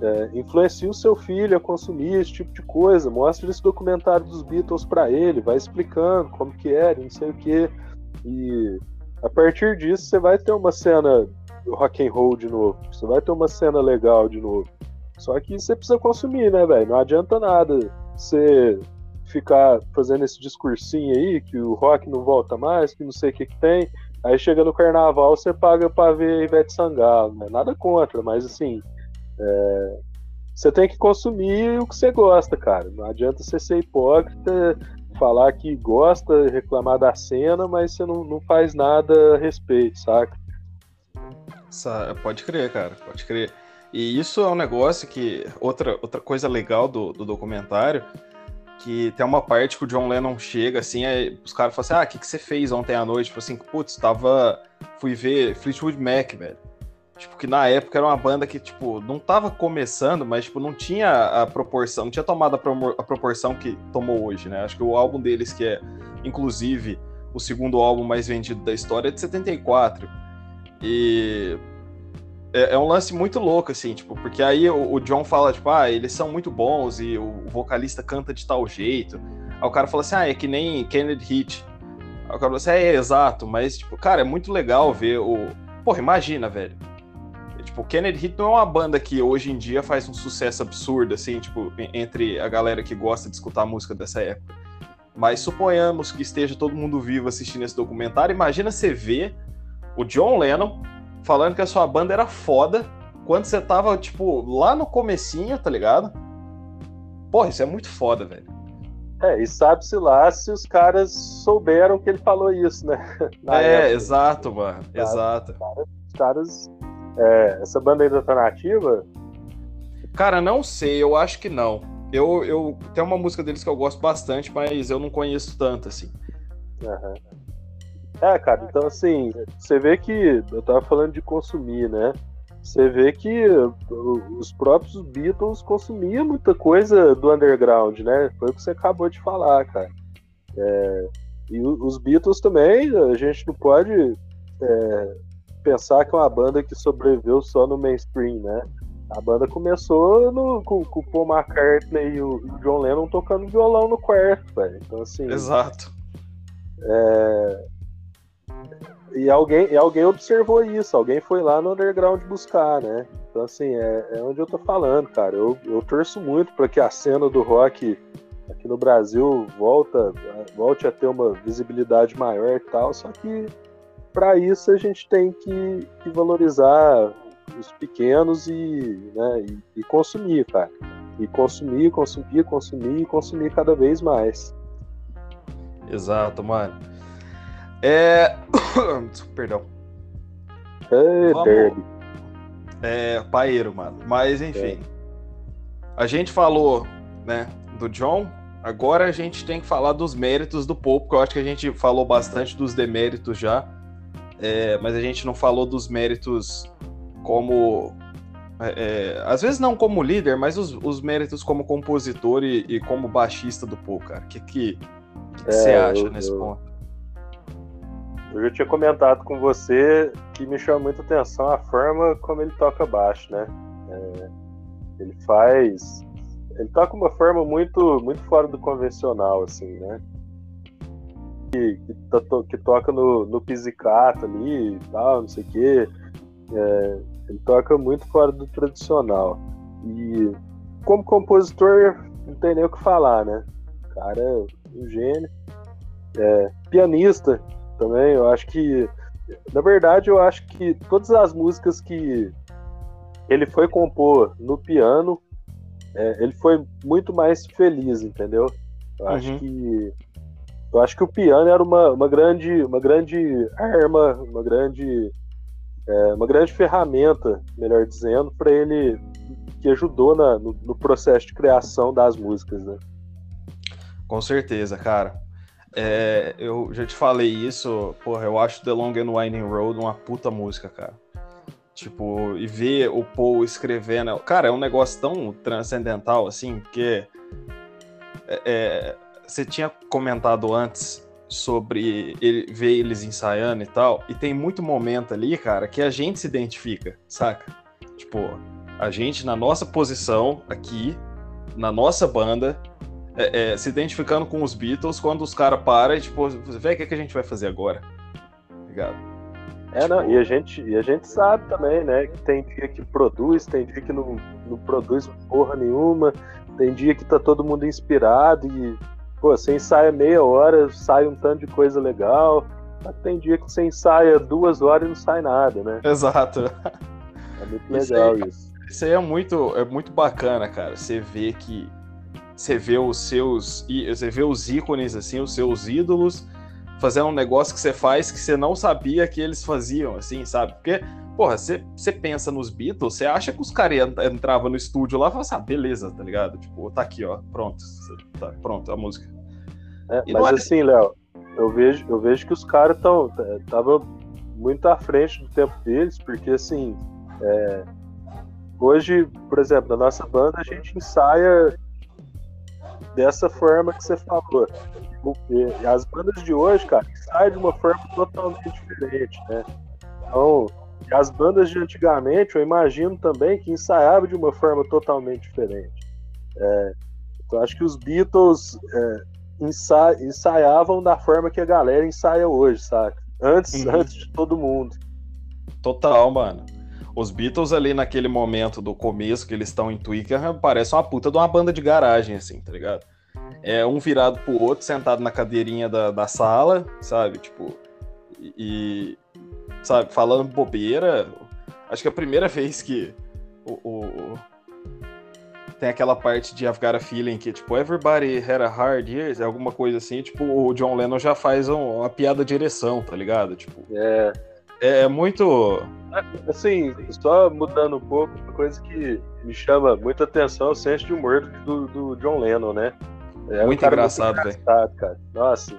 é, influencia o seu filho a consumir esse tipo de coisa, mostra esse documentário dos Beatles para ele, vai explicando como que era, não sei o que. E a partir disso você vai ter uma cena rock and roll de novo, você vai ter uma cena legal de novo. Só que você precisa consumir, né, velho? Não adianta nada você ficar fazendo esse discursinho aí que o rock não volta mais, que não sei o que que tem. Aí chega no carnaval, você paga pra ver Ivete Sangalo, né? Nada contra, mas assim, é, você tem que consumir o que você gosta, cara. Não adianta você ser hipócrita, falar que gosta, reclamar da cena, mas você não, não faz nada a respeito, saca? Pode crer, cara, pode crer. E isso é um negócio que. Outra, outra coisa legal do, do documentário, que tem uma parte que o John Lennon chega, assim, aí os caras falam assim: ah, o que, que você fez ontem à noite? Tipo assim, putz, tava. Fui ver Fleetwood Mac, velho. Tipo, que na época era uma banda que, tipo, não tava começando, mas, tipo, não tinha a proporção, não tinha tomado a, proporção que tomou hoje, né? Acho que o álbum deles, que é, inclusive, o segundo álbum mais vendido da história, é de 74. E é, é um lance muito louco, assim, tipo, porque aí o, o, John fala, tipo, ah, eles são muito bons e o, vocalista canta de tal jeito. Aí o cara fala assim, ah, é que nem Kennedy Heat. Aí o cara fala assim, é, é exato, mas, tipo, cara, é muito legal ver o... Porra, imagina, velho Tipo, Kennedy Heat não é uma banda que hoje em dia faz um sucesso absurdo, assim, tipo, entre a galera que gosta de escutar música dessa época. Mas suponhamos que esteja todo mundo vivo assistindo esse documentário. Imagina você ver o John Lennon falando que a sua banda era foda quando você tava, tipo, lá no comecinho, tá ligado? Porra, isso é muito foda, velho. É, e sabe-se lá se os caras souberam que ele falou isso, né? Na é, época. exato, mano. Exato. Os caras é, essa banda ainda tá nativa? Cara, não sei, eu acho que não. Eu, eu tem uma música deles que eu gosto bastante, mas eu não conheço tanto assim. Uhum. É, cara, então assim, você vê que eu tava falando de consumir, né? Você vê que os próprios Beatles consumiam muita coisa do underground, né? Foi o que você acabou de falar, cara. É, e os Beatles também, a gente não pode é, pensar que é uma banda que sobreviveu só no mainstream, né? A banda começou no, com, com o Paul McCartney e o John Lennon tocando violão no quarto, velho. Então, assim. Exato. É... E, alguém, e alguém observou isso, alguém foi lá no underground buscar, né? Então, assim, é, é onde eu tô falando, cara. Eu, eu torço muito para que a cena do rock aqui no Brasil volta, volte a ter uma visibilidade maior e tal, só que para isso a gente tem que, que, valorizar os pequenos e, né, e, e, consumir, cara. E consumir, consumir, consumir consumir cada vez mais. Exato, mano. É. Perdão. É, Vamos... é, paeiro, mano. Mas enfim. É. A gente falou, né, do John. Agora a gente tem que falar dos méritos do Pope, porque eu acho que a gente falou bastante dos deméritos já. É, mas a gente não falou dos méritos como. É, é, às vezes não como líder, mas os, os méritos como compositor e, e, como baixista do Paul, cara. O que, que, que, que você acha eu, nesse eu, ponto? Eu já tinha comentado com você que me chama muita atenção a forma como ele toca baixo, né? É, ele faz. Ele toca uma forma muito, muito fora do convencional, assim, né? Que, que, to, que toca no, no pizzicato ali e tal, não sei o quê. É, ele toca muito fora do tradicional. E como compositor, não tem nem o que falar, né? O cara é um gênio. É, pianista também, eu acho que. Na verdade, eu acho que todas as músicas que ele foi compor no piano, é, ele foi muito mais feliz, entendeu? Eu uhum. acho que. Eu acho que o piano era uma, uma, grande, uma grande arma, uma grande é, uma grande ferramenta, melhor dizendo, para ele que ajudou na, no, no, processo de criação das músicas, né? Com certeza, cara. É, eu já te falei isso, porra, eu acho The Long and Winding Road uma puta música, cara. Tipo, e ver o Paul escrevendo. Cara, é um negócio tão transcendental, assim, porque. É, é você tinha comentado antes sobre ele, ver eles ensaiando e tal. E tem muito momento ali, cara, que a gente se identifica, saca? Tipo, a gente na nossa posição aqui, na nossa banda, é, é, se identificando com os Beatles quando os caras param e, tipo, vê o que, que a gente vai fazer agora. Ligado? É, tipo... não, e a, gente, e a gente sabe também, né, que tem dia que produz, tem dia que não, não produz porra nenhuma, tem dia que tá todo mundo inspirado e pô, você ensaia meia hora, sai um tanto de coisa legal. Tem dia que você ensaia duas horas e não sai nada, né? Exato. É muito legal isso. Aí, isso. isso aí é muito, é muito bacana, cara. Você vê que você vê os seus, você vê os ícones assim, os seus ídolos fazendo um negócio que você faz que você não sabia que eles faziam, assim, sabe? Porque, porra, você, você pensa nos Beatles, você acha que os caras entravam no estúdio lá e falavam assim, ah, beleza, tá ligado? Tipo, tá aqui, ó, pronto, tá pronto a música. É, mas é... assim, Léo, eu vejo, eu vejo que os caras estão tava muito à frente do tempo deles, porque assim, é, hoje, por exemplo, na nossa banda a gente ensaia dessa forma que você falou. E as bandas de hoje, cara, ensaiam de uma forma totalmente diferente, né? Então, as bandas de antigamente, eu imagino também que ensaiavam de uma forma totalmente diferente. É, então, acho que os Beatles é, ensa ensaiavam da forma que a galera ensaia hoje, saca? Antes, uhum. antes de todo mundo. Total, mano. Os Beatles ali naquele momento do começo que eles estão em Twickenham parece uma puta de uma banda de garagem, assim, tá ligado? É um virado pro outro, sentado na cadeirinha da, da sala, sabe? Tipo, e, sabe, falando bobeira. Acho que é a primeira vez que o, o tem aquela parte de I've Got a Feeling que, tipo, everybody had a hard year, alguma coisa assim, tipo, o John Lennon já faz um, uma piada de ereção, tá ligado? Tipo, é. É, é muito. Assim, só mudando um pouco, uma coisa que me chama muita atenção é o senso de humor do, do John Lennon, né? É muito um engraçado, velho. Nossa,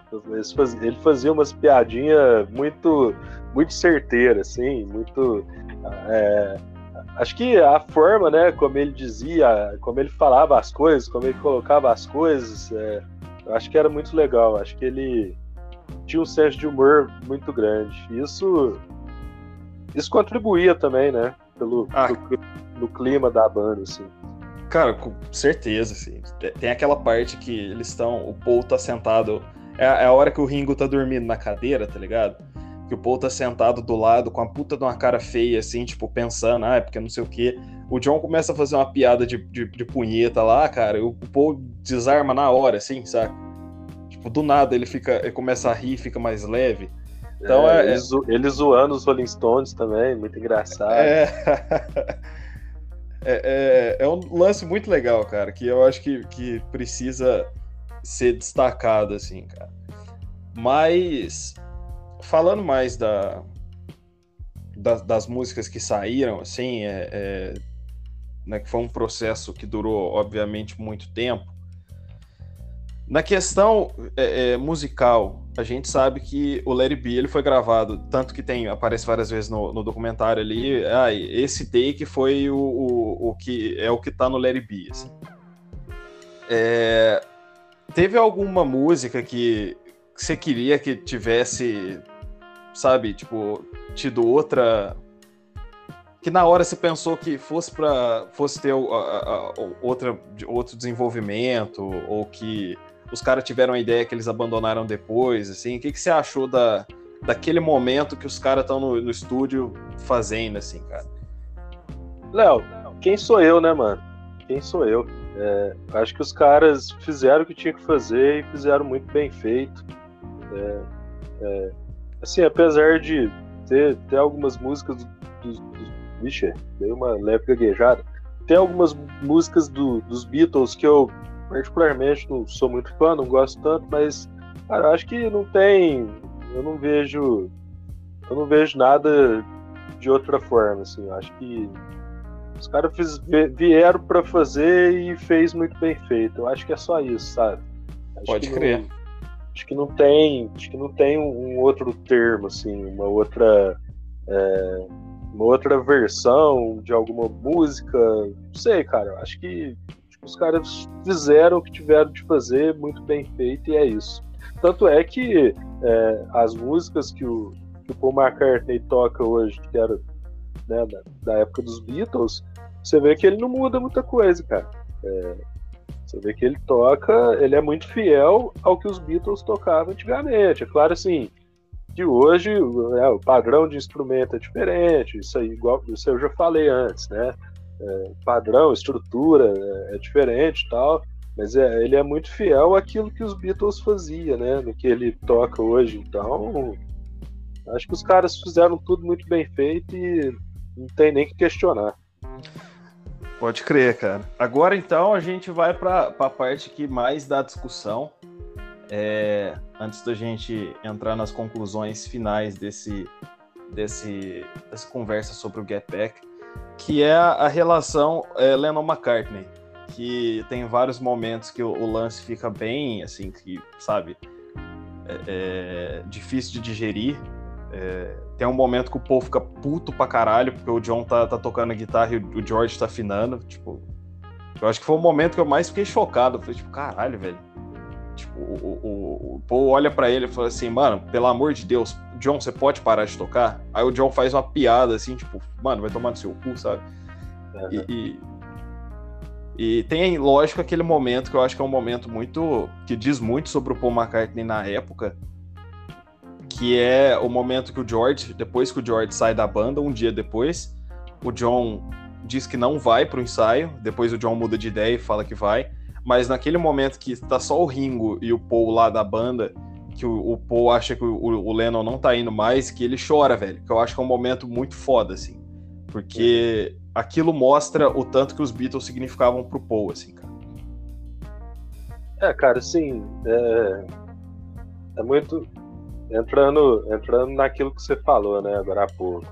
ele fazia umas piadinhas muito, muito certeiras, assim, muito. É, acho que a forma, né, como ele dizia, como ele falava as coisas, como ele colocava as coisas, é, eu acho que era muito legal. Acho que ele tinha um senso de humor muito grande. Isso, isso contribuía também, né, pelo, ah. pelo no clima da banda, assim. Cara, com certeza, assim. Tem aquela parte que eles estão, o Paul tá sentado, é, é a hora que o Ringo tá dormindo na cadeira, tá ligado? que o Paul tá sentado do lado com a puta de uma cara feia, assim, tipo, pensando, ah, é porque não sei o quê. O John começa a fazer uma piada de, de, de punheta lá, cara, e o Paul desarma na hora, assim, sabe? Tipo, do nada ele fica, ele começa a rir, fica mais leve. Então é, é, ele, zo ele zoando os Rolling Stones também, muito engraçado. É... é, é, é um lance muito legal, cara, que eu acho que, que precisa ser destacado, assim, cara. Mas falando mais da, das, das músicas que saíram, assim, é, é, né, que foi um processo que durou, obviamente, muito tempo. Na questão é, é, musical, a gente sabe que o Larry B ele foi gravado, tanto que tem aparece várias vezes no, no documentário ali. Ah, esse take foi o, o, o, que é o que tá no Larry B. Assim. É, teve alguma música que, você queria que tivesse, sabe, tipo, tido outra que na hora você pensou que fosse para fosse ter a, a, a, outra, outro desenvolvimento ou que os caras tiveram a ideia que eles abandonaram depois, assim, o que, que você achou da, daquele momento que os caras estão no, no, estúdio fazendo, assim, cara? Léo, quem sou eu, né, mano? Quem sou eu? É, acho que os caras fizeram o que tinha que fazer e fizeram muito bem feito. É, é, assim, apesar de ter, ter algumas músicas dos. Do, do, vixe, dei uma leve gaguejada. Tem algumas músicas do, dos Beatles que eu particularmente não sou muito fã, não gosto tanto, mas cara, acho que não tem, eu não vejo, eu não vejo nada de outra forma, assim. Acho que os caras vieram para fazer e fez muito bem feito. Eu acho que é só isso, sabe? Acho Pode crer. Não, acho que não tem, acho que não tem um outro termo, assim, uma outra é, uma outra versão de alguma música. Não sei, cara. Eu acho que os caras fizeram o que tiveram de fazer, muito bem feito, e é isso. Tanto é que é, as músicas que o, que o Paul McCartney toca hoje, que era né, da, da, época dos Beatles, você vê que ele não muda muita coisa, cara. É, você vê que ele toca, ele é muito fiel ao que os Beatles tocavam antigamente. É claro, assim, que hoje né, o padrão de instrumento é diferente, isso aí, igual isso eu já falei antes, né? É, padrão, estrutura é, é diferente tal, mas é, ele é muito fiel àquilo que os Beatles faziam, né? No que ele toca hoje. Então, acho que os caras fizeram tudo muito bem feito e não tem nem que questionar. Pode crer, cara. Agora então a gente vai para a parte que mais dá discussão. É, antes da gente entrar nas conclusões finais desse, desse, dessa conversa sobre o Get Back, que é a relação é, Lennon-McCartney, que tem vários momentos que o, o, lance fica bem, assim, que, sabe, é, é difícil de digerir. É, tem um momento que o povo fica puto pra caralho, porque o John tá, tá tocando a guitarra e o, George tá afinando, tipo... Eu acho que foi o momento que eu mais fiquei chocado. Falei, tipo, caralho, velho. Tipo, o, o, o Paul olha para ele e fala assim, mano, pelo amor de Deus, John, você pode parar de tocar? Aí o John faz uma piada assim, tipo, mano, vai tomar no seu cu, sabe? Uhum. E, e, e, tem, lógico, aquele momento que eu acho que é um momento muito. que diz muito sobre o Paul McCartney na época, que é o momento que o George, depois que o George sai da banda, um dia depois, o John diz que não vai pro ensaio, depois o John muda de ideia e fala que vai mas naquele momento que tá só o Ringo e o Paul lá da banda, que o, o Paul acha que o, o, Lennon não tá indo mais, que ele chora, velho. Que eu acho que é um momento muito foda, assim. Porque aquilo mostra o tanto que os Beatles significavam pro Paul, assim, cara. É, cara, assim, é, é muito. Entrando, entrando naquilo que você falou, né, agora há pouco.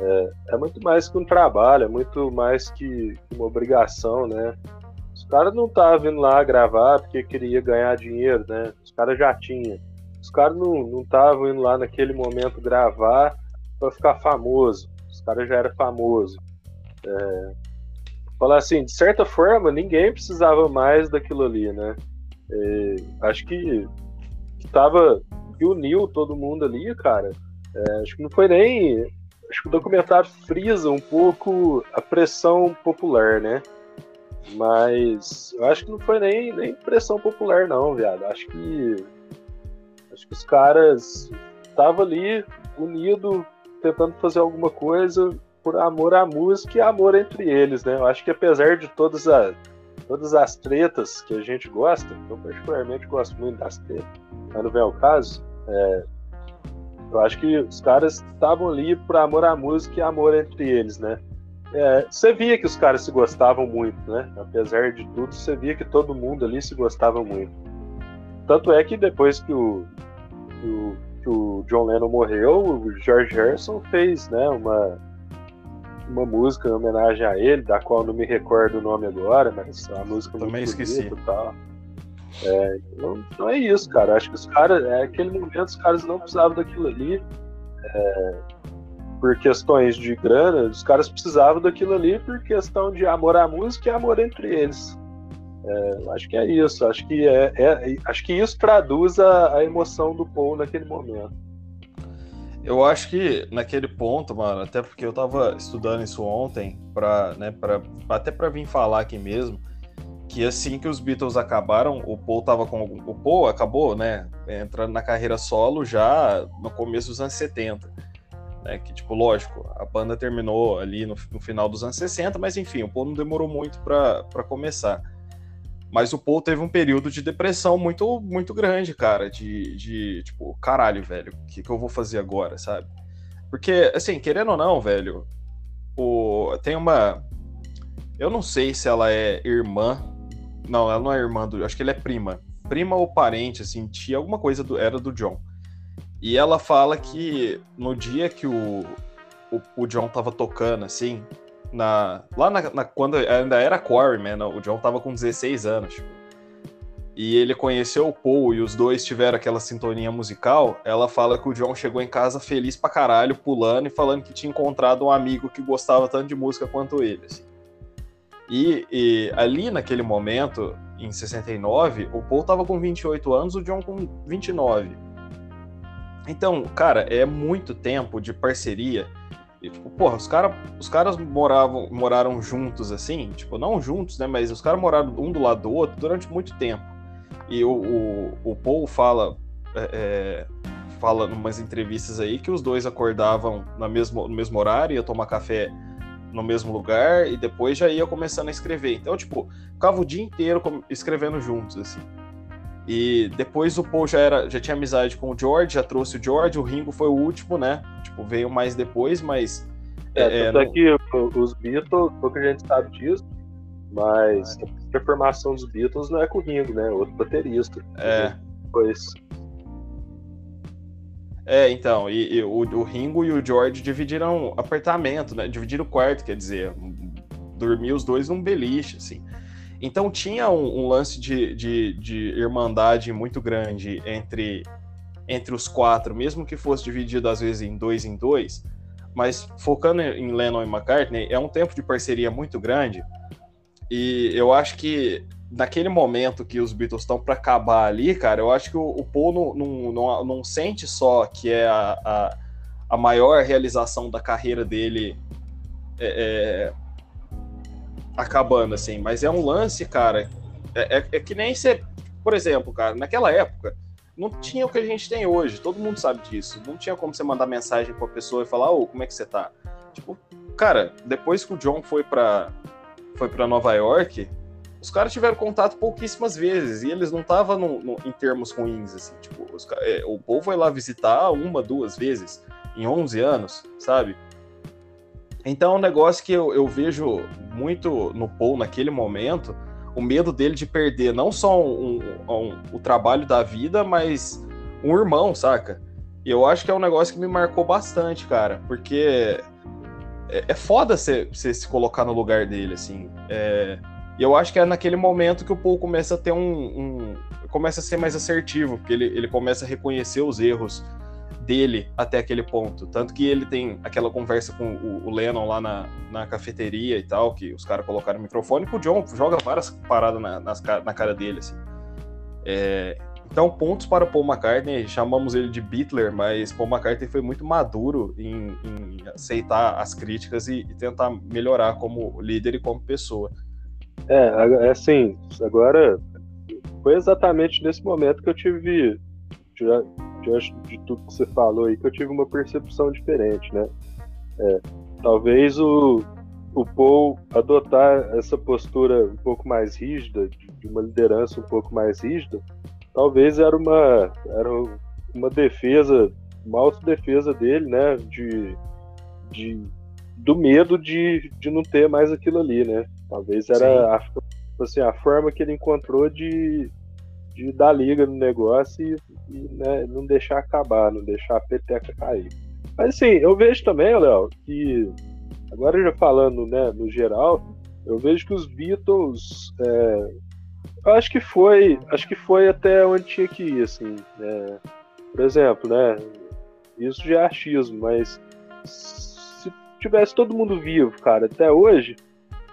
É, é muito mais que um trabalho, é muito mais que uma obrigação, né? Os caras não estavam vindo lá gravar porque queria ganhar dinheiro, né? Os caras já tinham. Os caras não estavam indo lá naquele momento gravar para ficar famoso. Os caras já eram famosos. É... Falar assim, de certa forma, ninguém precisava mais daquilo ali, né? É... Acho que estava que uniu todo mundo ali, cara. É... acho que não foi nem. Acho que o documentário frisa um pouco a pressão popular, né? Mas eu acho que não foi nem, nem pressão popular, não, viado. Acho que. Acho que os caras estavam ali, unidos, tentando fazer alguma coisa por amor à música e amor entre eles, né? Eu acho que apesar de todas as, todas as tretas que a gente gosta, eu particularmente gosto muito das tretas, mas não vem ao caso, é, eu acho que os caras estavam ali por amor à música e amor entre eles, né? É, você via que os caras se gostavam muito, né? Apesar de tudo, você via que todo mundo ali se gostava muito. Tanto é que depois que o, que o, que o John Lennon morreu, o George Harrison fez né, uma, uma música em homenagem a ele, da qual não me recordo o nome agora, mas a música Também muito esqueci. e tal. É, não, não, é isso, cara. Acho que os caras, é aquele momento, os caras não precisavam daquilo ali. É, por questões de grana, os caras precisavam daquilo ali por questão de amor à música e amor entre eles. É, acho que é isso. Acho que é, é acho que isso traduz a, a, emoção do Paul naquele momento. Eu acho que naquele ponto, mano, até porque eu tava estudando isso ontem, pra, né, pra, até para vir falar aqui mesmo, que assim que os Beatles acabaram, o Paul tava com o Paul acabou, né, entrando na carreira solo já no começo dos anos 70. Né, que tipo, lógico, a banda terminou ali no, no final dos anos 60, mas enfim, o Paul não demorou muito para começar. Mas o Paul teve um período de depressão muito, muito grande, cara. De, de tipo, caralho, velho, o que, que eu vou fazer agora, sabe? Porque, assim, querendo ou não, velho, o, tem uma. Eu não sei se ela é irmã. Não, ela não é irmã do. Acho que ele é prima. Prima ou parente, assim, tinha alguma coisa do, era do John. E ela fala que no dia que o, o, o John tava tocando, assim, na, lá na, na, quando ainda era Quarryman, né? o John tava com 16 anos. Tipo, e ele conheceu o Paul e os dois tiveram aquela sintonia musical, ela fala que o John chegou em casa feliz pra caralho, pulando e falando que tinha encontrado um amigo que gostava tanto de música quanto ele. Assim. E, e, ali naquele momento, em 69, o Paul tava com 28 anos, o John com 29. Então, cara, é muito tempo de parceria e, tipo, porra, os, cara, os caras moravam, moraram juntos assim, tipo, não juntos, né? Mas os caras moraram um do lado do outro durante muito tempo. E o, o, o Paul fala, é, é fala umas entrevistas aí que os dois acordavam no mesmo, no mesmo horário, ia tomar café no mesmo lugar e depois já ia começando a escrever. Então, tipo, ficava o dia inteiro escrevendo juntos, assim. E depois o Paul já, era, já tinha amizade com o George, já trouxe o George, o Ringo foi o último, né? Tipo, veio mais depois, mas. É, é, tanto é não... que os Beatles, pouca gente sabe disso, mas a formação dos Beatles não é com o Ringo, né? Outro baterista. É. Pois. É, então, e, e o, o, Ringo e o George dividiram apartamento, né? Dividiram o quarto, quer dizer, dormir os dois num beliche, assim. Então tinha um, um lance de, de, de, irmandade muito grande entre, entre os quatro, mesmo que fosse dividido às vezes em dois em dois, mas focando em Lennon e McCartney, é um tempo de parceria muito grande. E eu acho que naquele momento que os Beatles estão para acabar ali, cara, eu acho que o, o Paul não, não, não, não sente só que é a, a, a maior realização da carreira dele. É, é, acabando, assim. Mas é um lance, cara. É, é, é que nem ser. Por exemplo, cara, naquela época, não tinha o que a gente tem hoje. Todo mundo sabe disso. Não tinha como você mandar mensagem pra pessoa e falar, ô, oh, como é que você tá? Tipo, cara, depois que o John foi pra, foi pra Nova York, os caras tiveram contato pouquíssimas vezes e eles não estavam em termos ruins, assim. Tipo, os, é, o povo foi lá visitar uma, duas vezes em 11 anos, sabe? Então é um negócio que eu, eu vejo muito no Paul naquele momento, o medo dele de perder não só um, um, um, o trabalho da vida, mas um irmão, saca? E eu acho que é um negócio que me marcou bastante, cara, porque é, é foda você se colocar no lugar dele, assim. É, e eu acho que é naquele momento que o Paul começa a ter um, um. começa a ser mais assertivo, porque ele, ele começa a reconhecer os erros dele até aquele ponto. Tanto que ele tem aquela conversa com o, o Lennon lá na, na cafeteria e tal, que os caras colocaram o microfone, que o John joga várias paradas na, nas, na cara dele, assim. É, então, pontos para Paul McCartney, chamamos ele de Beatler, mas Paul McCartney foi muito maduro em, em aceitar as críticas e, e, tentar melhorar como líder e como pessoa. É, é assim, agora foi exatamente nesse momento que eu tive já, diante de tudo que você falou aí, que eu tive uma percepção diferente, né? É, talvez o, o Paul adotar essa postura um pouco mais rígida, de, de uma liderança um pouco mais rígida, talvez era uma, era uma defesa, uma autodefesa dele, né? De, de, do medo de, de não ter mais aquilo ali, né? Talvez era a, assim, a forma que ele encontrou de, de dar liga no negócio e, e né, não deixar acabar, não deixar a peteca cair. Mas assim, eu vejo também, Léo, que agora já falando né, no geral, eu vejo que os Beatles, é, eu acho que foi, acho que foi até onde tinha que ir, assim. Né? Por exemplo, né? Isso já é achismo, mas se tivesse todo mundo vivo, cara, até hoje,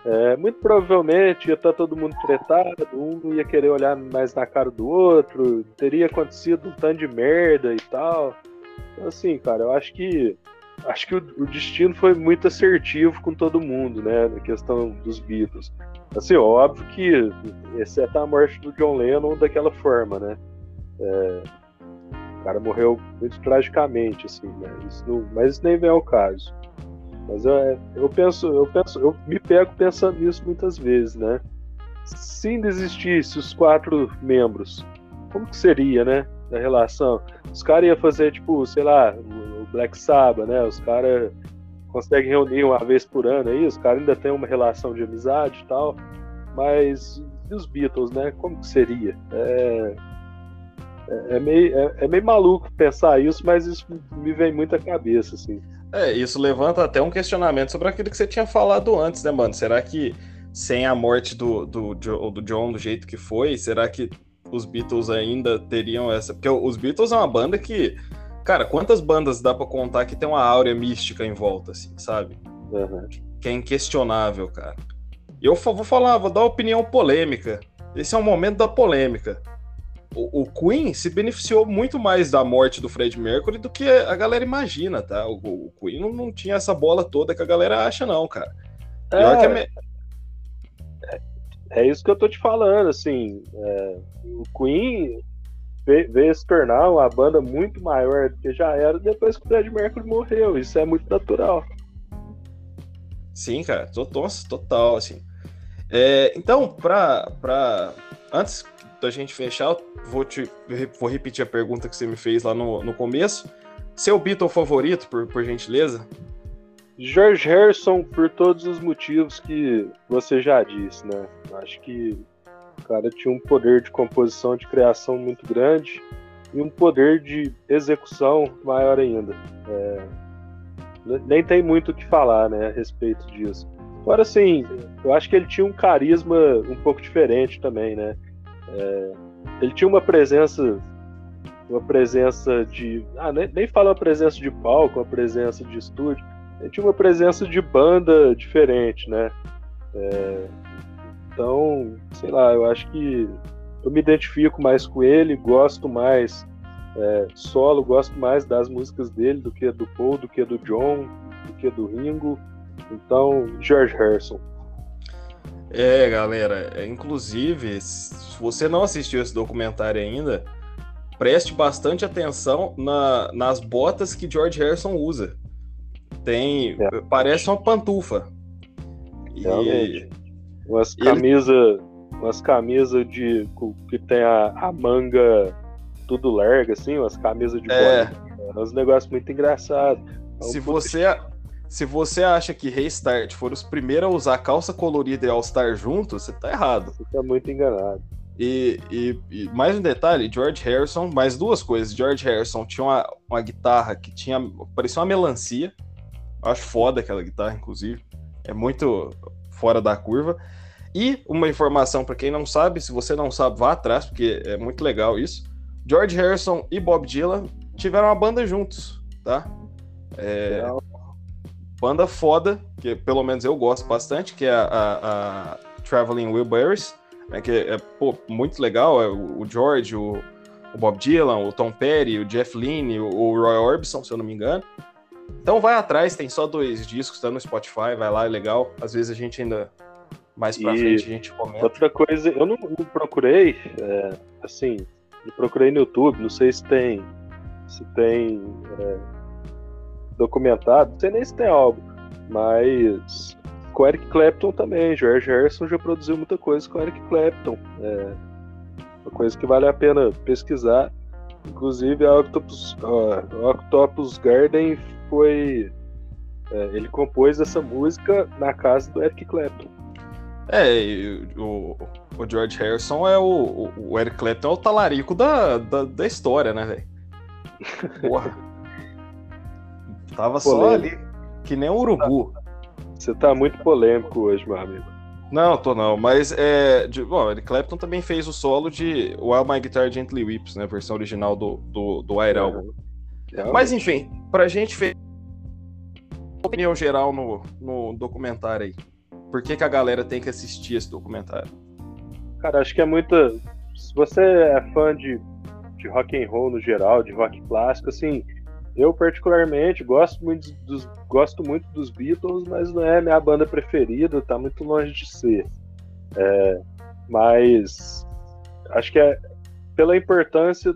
é, muito provavelmente ia estar tá todo mundo tretado, um não ia querer olhar mais na cara do outro, teria acontecido um tanto de merda e tal. Então, assim, cara, eu acho que acho que o, o, destino foi muito assertivo com todo mundo, né, na questão dos Beatles. Assim, óbvio que, exceto a morte do John Lennon daquela forma, né, é, o cara morreu muito tragicamente, assim, né, isso não, mas nem vem ao caso. Mas eu, eu penso, eu penso, eu me pego pensando nisso muitas vezes, né? Se ainda os quatro membros, como que seria, né? A relação. Os caras iam fazer, tipo, sei lá, o Black Sabbath, né? Os caras conseguem reunir uma vez por ano aí, os caras ainda têm uma relação de amizade e tal. Mas e os Beatles, né? Como que seria? É, é, é meio, é, é, meio maluco pensar isso, mas isso me vem muito à cabeça, assim. É, isso levanta até um questionamento sobre aquilo que você tinha falado antes, né, mano? Será que sem a morte do, do, do John do jeito que foi, será que os Beatles ainda teriam essa? Porque os Beatles é uma banda que, cara, quantas bandas dá para contar que tem uma áurea mística em volta, assim, sabe? Uhum. Que é inquestionável, cara. Eu vou falar, vou dar opinião polêmica. Esse é o momento da polêmica o, Queen se beneficiou muito mais da morte do Fred Mercury do que a galera imagina, tá? O, o Queen não, não, tinha essa bola toda que a galera acha, não, cara. É, é, me... é, é, isso que eu tô te falando, assim. É, o Queen veio se tornar uma banda muito maior do que já era depois que o Fred Mercury morreu. Isso é muito natural. Sim, cara, total, total assim. É, então, pra, pra, antes da gente fechar, vou, te, vou repetir a pergunta que você me fez lá no, no começo. Seu Beatle favorito, por, por gentileza? George Harrison, por todos os motivos que você já disse, né? Acho que o cara tinha um poder de composição, de criação muito grande e um poder de execução maior ainda. É, nem tem muito o que falar, né, a respeito disso. Agora, assim, eu acho que ele tinha um carisma um pouco diferente também, né? É, ele tinha uma presença, uma presença de, ah, nem, nem fala uma presença de palco, uma presença de estúdio, ele tinha uma presença de banda diferente, né? É, então, sei lá, eu acho que eu me identifico mais com ele, gosto mais é, solo, gosto mais das músicas dele do que do Paul, do que do John, do que do Ringo. Então, George Harrison. É, galera, é, inclusive, se você não assistiu esse documentário ainda, preste bastante atenção na, nas botas que George Harrison usa. Tem. É. Parece uma pantufa. Realmente. E, umas camisas. Ele... Umas camisas de. que tem a, a manga tudo larga, assim, umas camisas de é. Bola. É uns negócios muito engraçados. É se você. Se você acha que Restart foram os primeiros a usar calça colorida e All-Star juntos, você tá errado. Você tá muito enganado. E, e, e, mais um detalhe, George Harrison, mais duas coisas. George Harrison tinha uma, uma guitarra que tinha. parecia uma melancia. Eu acho foda aquela guitarra, inclusive. É muito fora da curva. E uma informação para quem não sabe, se você não sabe, vá atrás, porque é muito legal isso. George Harrison e Bob Dylan tiveram uma banda juntos, tá? É, banda foda, que pelo menos eu gosto bastante, que é a, a, a Traveling Wilburys, né, que é pô, muito legal. É o George, o, o, Bob Dylan, o Tom Petty, o Jeff Lynne, o, o Roy Orbison, se eu não me engano. Então vai atrás, tem só dois discos, tá no Spotify, vai lá, é legal. Às vezes a gente ainda mais pra e frente a gente comenta. Outra coisa, eu não, não procurei, é, assim, procurei no YouTube, não sei se tem se tem é, documentado, não sei nem se tem algo, mas com Eric Clapton também. George Harrison já produziu muita coisa com Eric Clapton. É uma coisa que vale a pena pesquisar. Inclusive, a Octopus, uh, Octopus Garden foi. É, ele compôs essa música na casa do Eric Clapton. É, o, o George Harrison é o, o Eric Clapton é o talarico da, da, da história, né, velho? Tava polêmico. só ali, que nem um urubu. Você tá muito polêmico hoje, meu amigo. Não, tô não, mas é. De, bom, Eric Clapton também fez o solo de While My Guitar Gently Weeps, né? Versão original do, do, do Air Album. É, mas enfim, pra gente fez opinião geral no, no documentário aí. Por que, que a galera tem que assistir esse documentário? Cara, acho que é muita. Se você é fã de, de rock and roll no geral, de rock clássico, assim, eu particularmente gosto muito dos, gosto muito dos Beatles, mas não é minha banda preferida, tá muito longe de ser. É, mas acho que é pela importância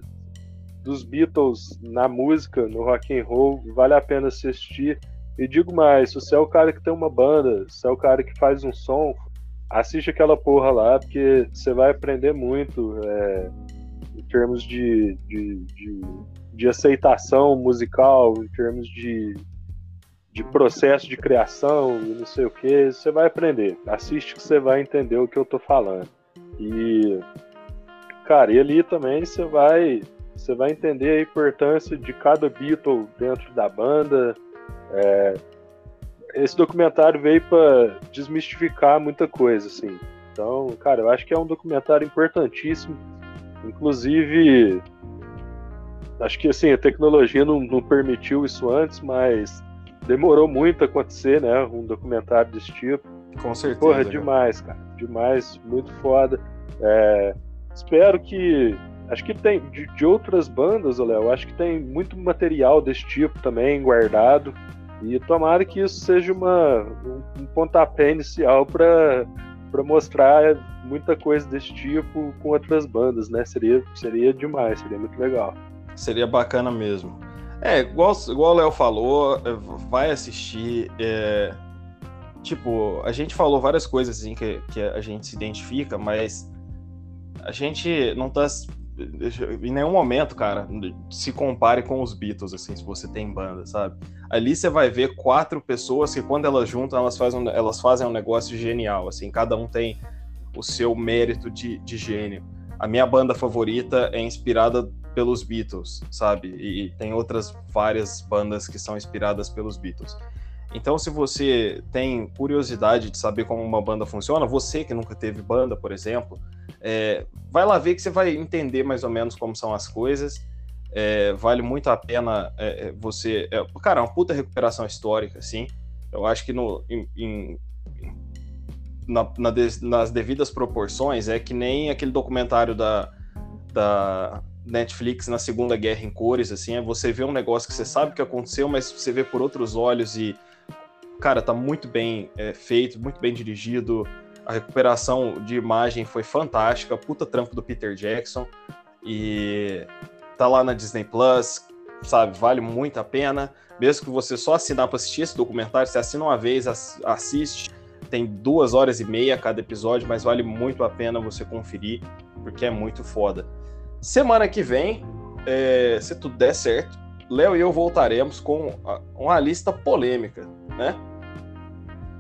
dos Beatles na música, no rock and roll, vale a pena assistir. E digo mais, se você é o cara que tem uma banda, se é o cara que faz um som, assiste aquela porra lá, porque você vai aprender muito é, em termos de, de, de de aceitação musical, em termos de, de processo de criação e não sei o que, você vai aprender. Assiste que você vai entender o que eu tô falando. E, cara, e ali também você vai, você vai entender a importância de cada Beatle dentro da banda. É, esse documentário veio para desmistificar muita coisa, assim. Então, cara, eu acho que é um documentário importantíssimo. Inclusive, acho que assim, a tecnologia não, não, permitiu isso antes, mas demorou muito a acontecer, né? Um documentário desse tipo. Com certeza. Porra, demais, cara. Demais, muito foda. É, espero que. Acho que tem. De, de outras bandas, Léo, acho que tem muito material desse tipo também guardado. E tomara que isso seja uma, um, um pontapé inicial para mostrar muita coisa desse tipo com outras bandas, né? Seria, seria demais, seria muito legal. Seria bacana mesmo. É, igual, igual o Léo falou, é, vai assistir. É, tipo, a gente falou várias coisas assim que, que a gente se identifica, mas a gente não tá. Em nenhum momento, cara, se compare com os Beatles, assim, se você tem banda, sabe? Ali você vai ver quatro pessoas que, quando elas juntam, elas fazem, elas fazem um negócio genial, assim, cada um tem o seu mérito de, de gênio. A minha banda favorita é inspirada pelos Beatles, sabe? E tem outras várias bandas que são inspiradas pelos Beatles. Então, se você tem curiosidade de saber como uma banda funciona, você que nunca teve banda, por exemplo, é, vai lá ver que você vai entender mais ou menos como são as coisas. É, vale muito a pena é, é você. É, cara, é uma puta recuperação histórica, assim. Eu acho que no, em, em, na, na nas devidas proporções é que nem aquele documentário da, da Netflix na Segunda Guerra em cores, assim, é você vê um negócio que você sabe que aconteceu, mas você vê por outros olhos e, cara, tá muito bem é, feito, muito bem dirigido, a recuperação de imagem foi fantástica, puta trampo do Peter Jackson, e tá lá na Disney Plus, sabe, vale muito a pena, mesmo que você só assinar para assistir esse documentário, você assina uma vez, assiste, tem duas horas e meia cada episódio, mas vale muito a pena você conferir, porque é muito foda. Semana que vem, é, se tudo der certo, Léo e eu voltaremos com uma lista polêmica, né?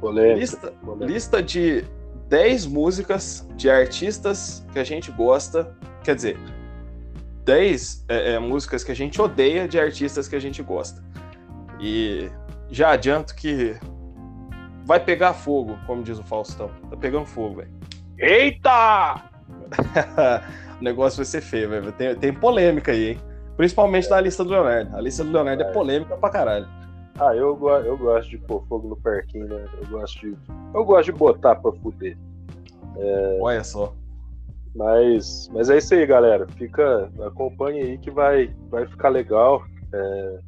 Polêmica, lista, polêmica. lista de 10 músicas de artistas que a gente gosta, quer dizer, 10 é, é, músicas que a gente odeia de artistas que a gente gosta. E já adianto que vai pegar fogo, como diz o Faustão. Tá pegando fogo, velho. Eita! o negócio vai ser feio, velho. Tem, tem polêmica aí, hein? Principalmente é. na lista do Leonardo. A lista do Leonardo é, é polêmica pra caralho. Ah, eu, eu gosto de pôr fogo no parquinho, né? Eu gosto de. Eu gosto de botar pra fuder. É... Olha só. Mas, mas é isso aí, galera. Fica. Acompanhe aí que vai, vai ficar legal. É...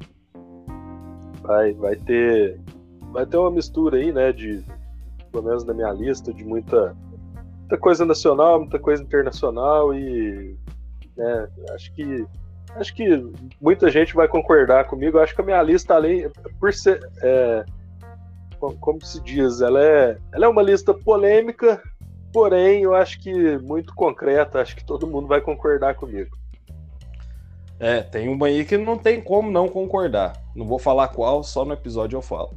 Vai, vai ter. Vai ter uma mistura aí, né? De. Pelo menos na minha lista, de muita muita coisa nacional, muita coisa internacional e né, acho que acho que muita gente vai concordar comigo. Acho que a minha lista além por ser é, como se diz, ela é ela é uma lista polêmica, porém eu acho que muito concreta. Acho que todo mundo vai concordar comigo. É, tem uma aí que não tem como não concordar. Não vou falar qual, só no episódio eu falo.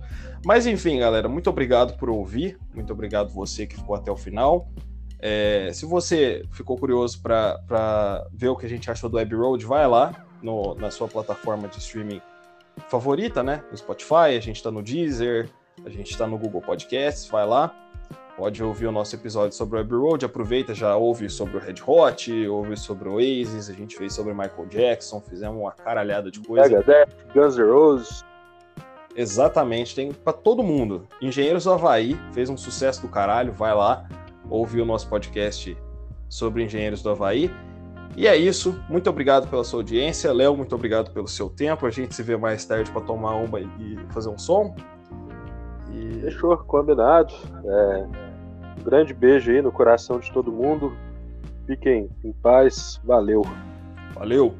Mas enfim, galera, muito obrigado por ouvir. Muito obrigado você que ficou até o final. É, se você ficou curioso para ver o que a gente achou do Abbey Road, vai lá no, na sua plataforma de streaming favorita, né? No Spotify, a gente está no Deezer, a gente está no Google Podcasts, vai lá. pode ouvir o nosso episódio sobre o Abbey Road, aproveita, já ouve sobre o Red Hot, ouve sobre o Oasis, a gente fez sobre Michael Jackson, fizemos uma caralhada de coisa. Megadeth, Guns N' Roses. Exatamente, tem para todo mundo. Engenheiros do Havaí fez um sucesso do caralho, vai lá, ouve o nosso podcast sobre Engenheiros do Havaí. E é isso, muito obrigado pela sua audiência. Léo, muito obrigado pelo seu tempo. A gente se vê mais tarde para tomar uma e fazer um som. E... Fechou, combinado. É, um grande beijo aí no coração de todo mundo. Fiquem em paz. Valeu. Valeu.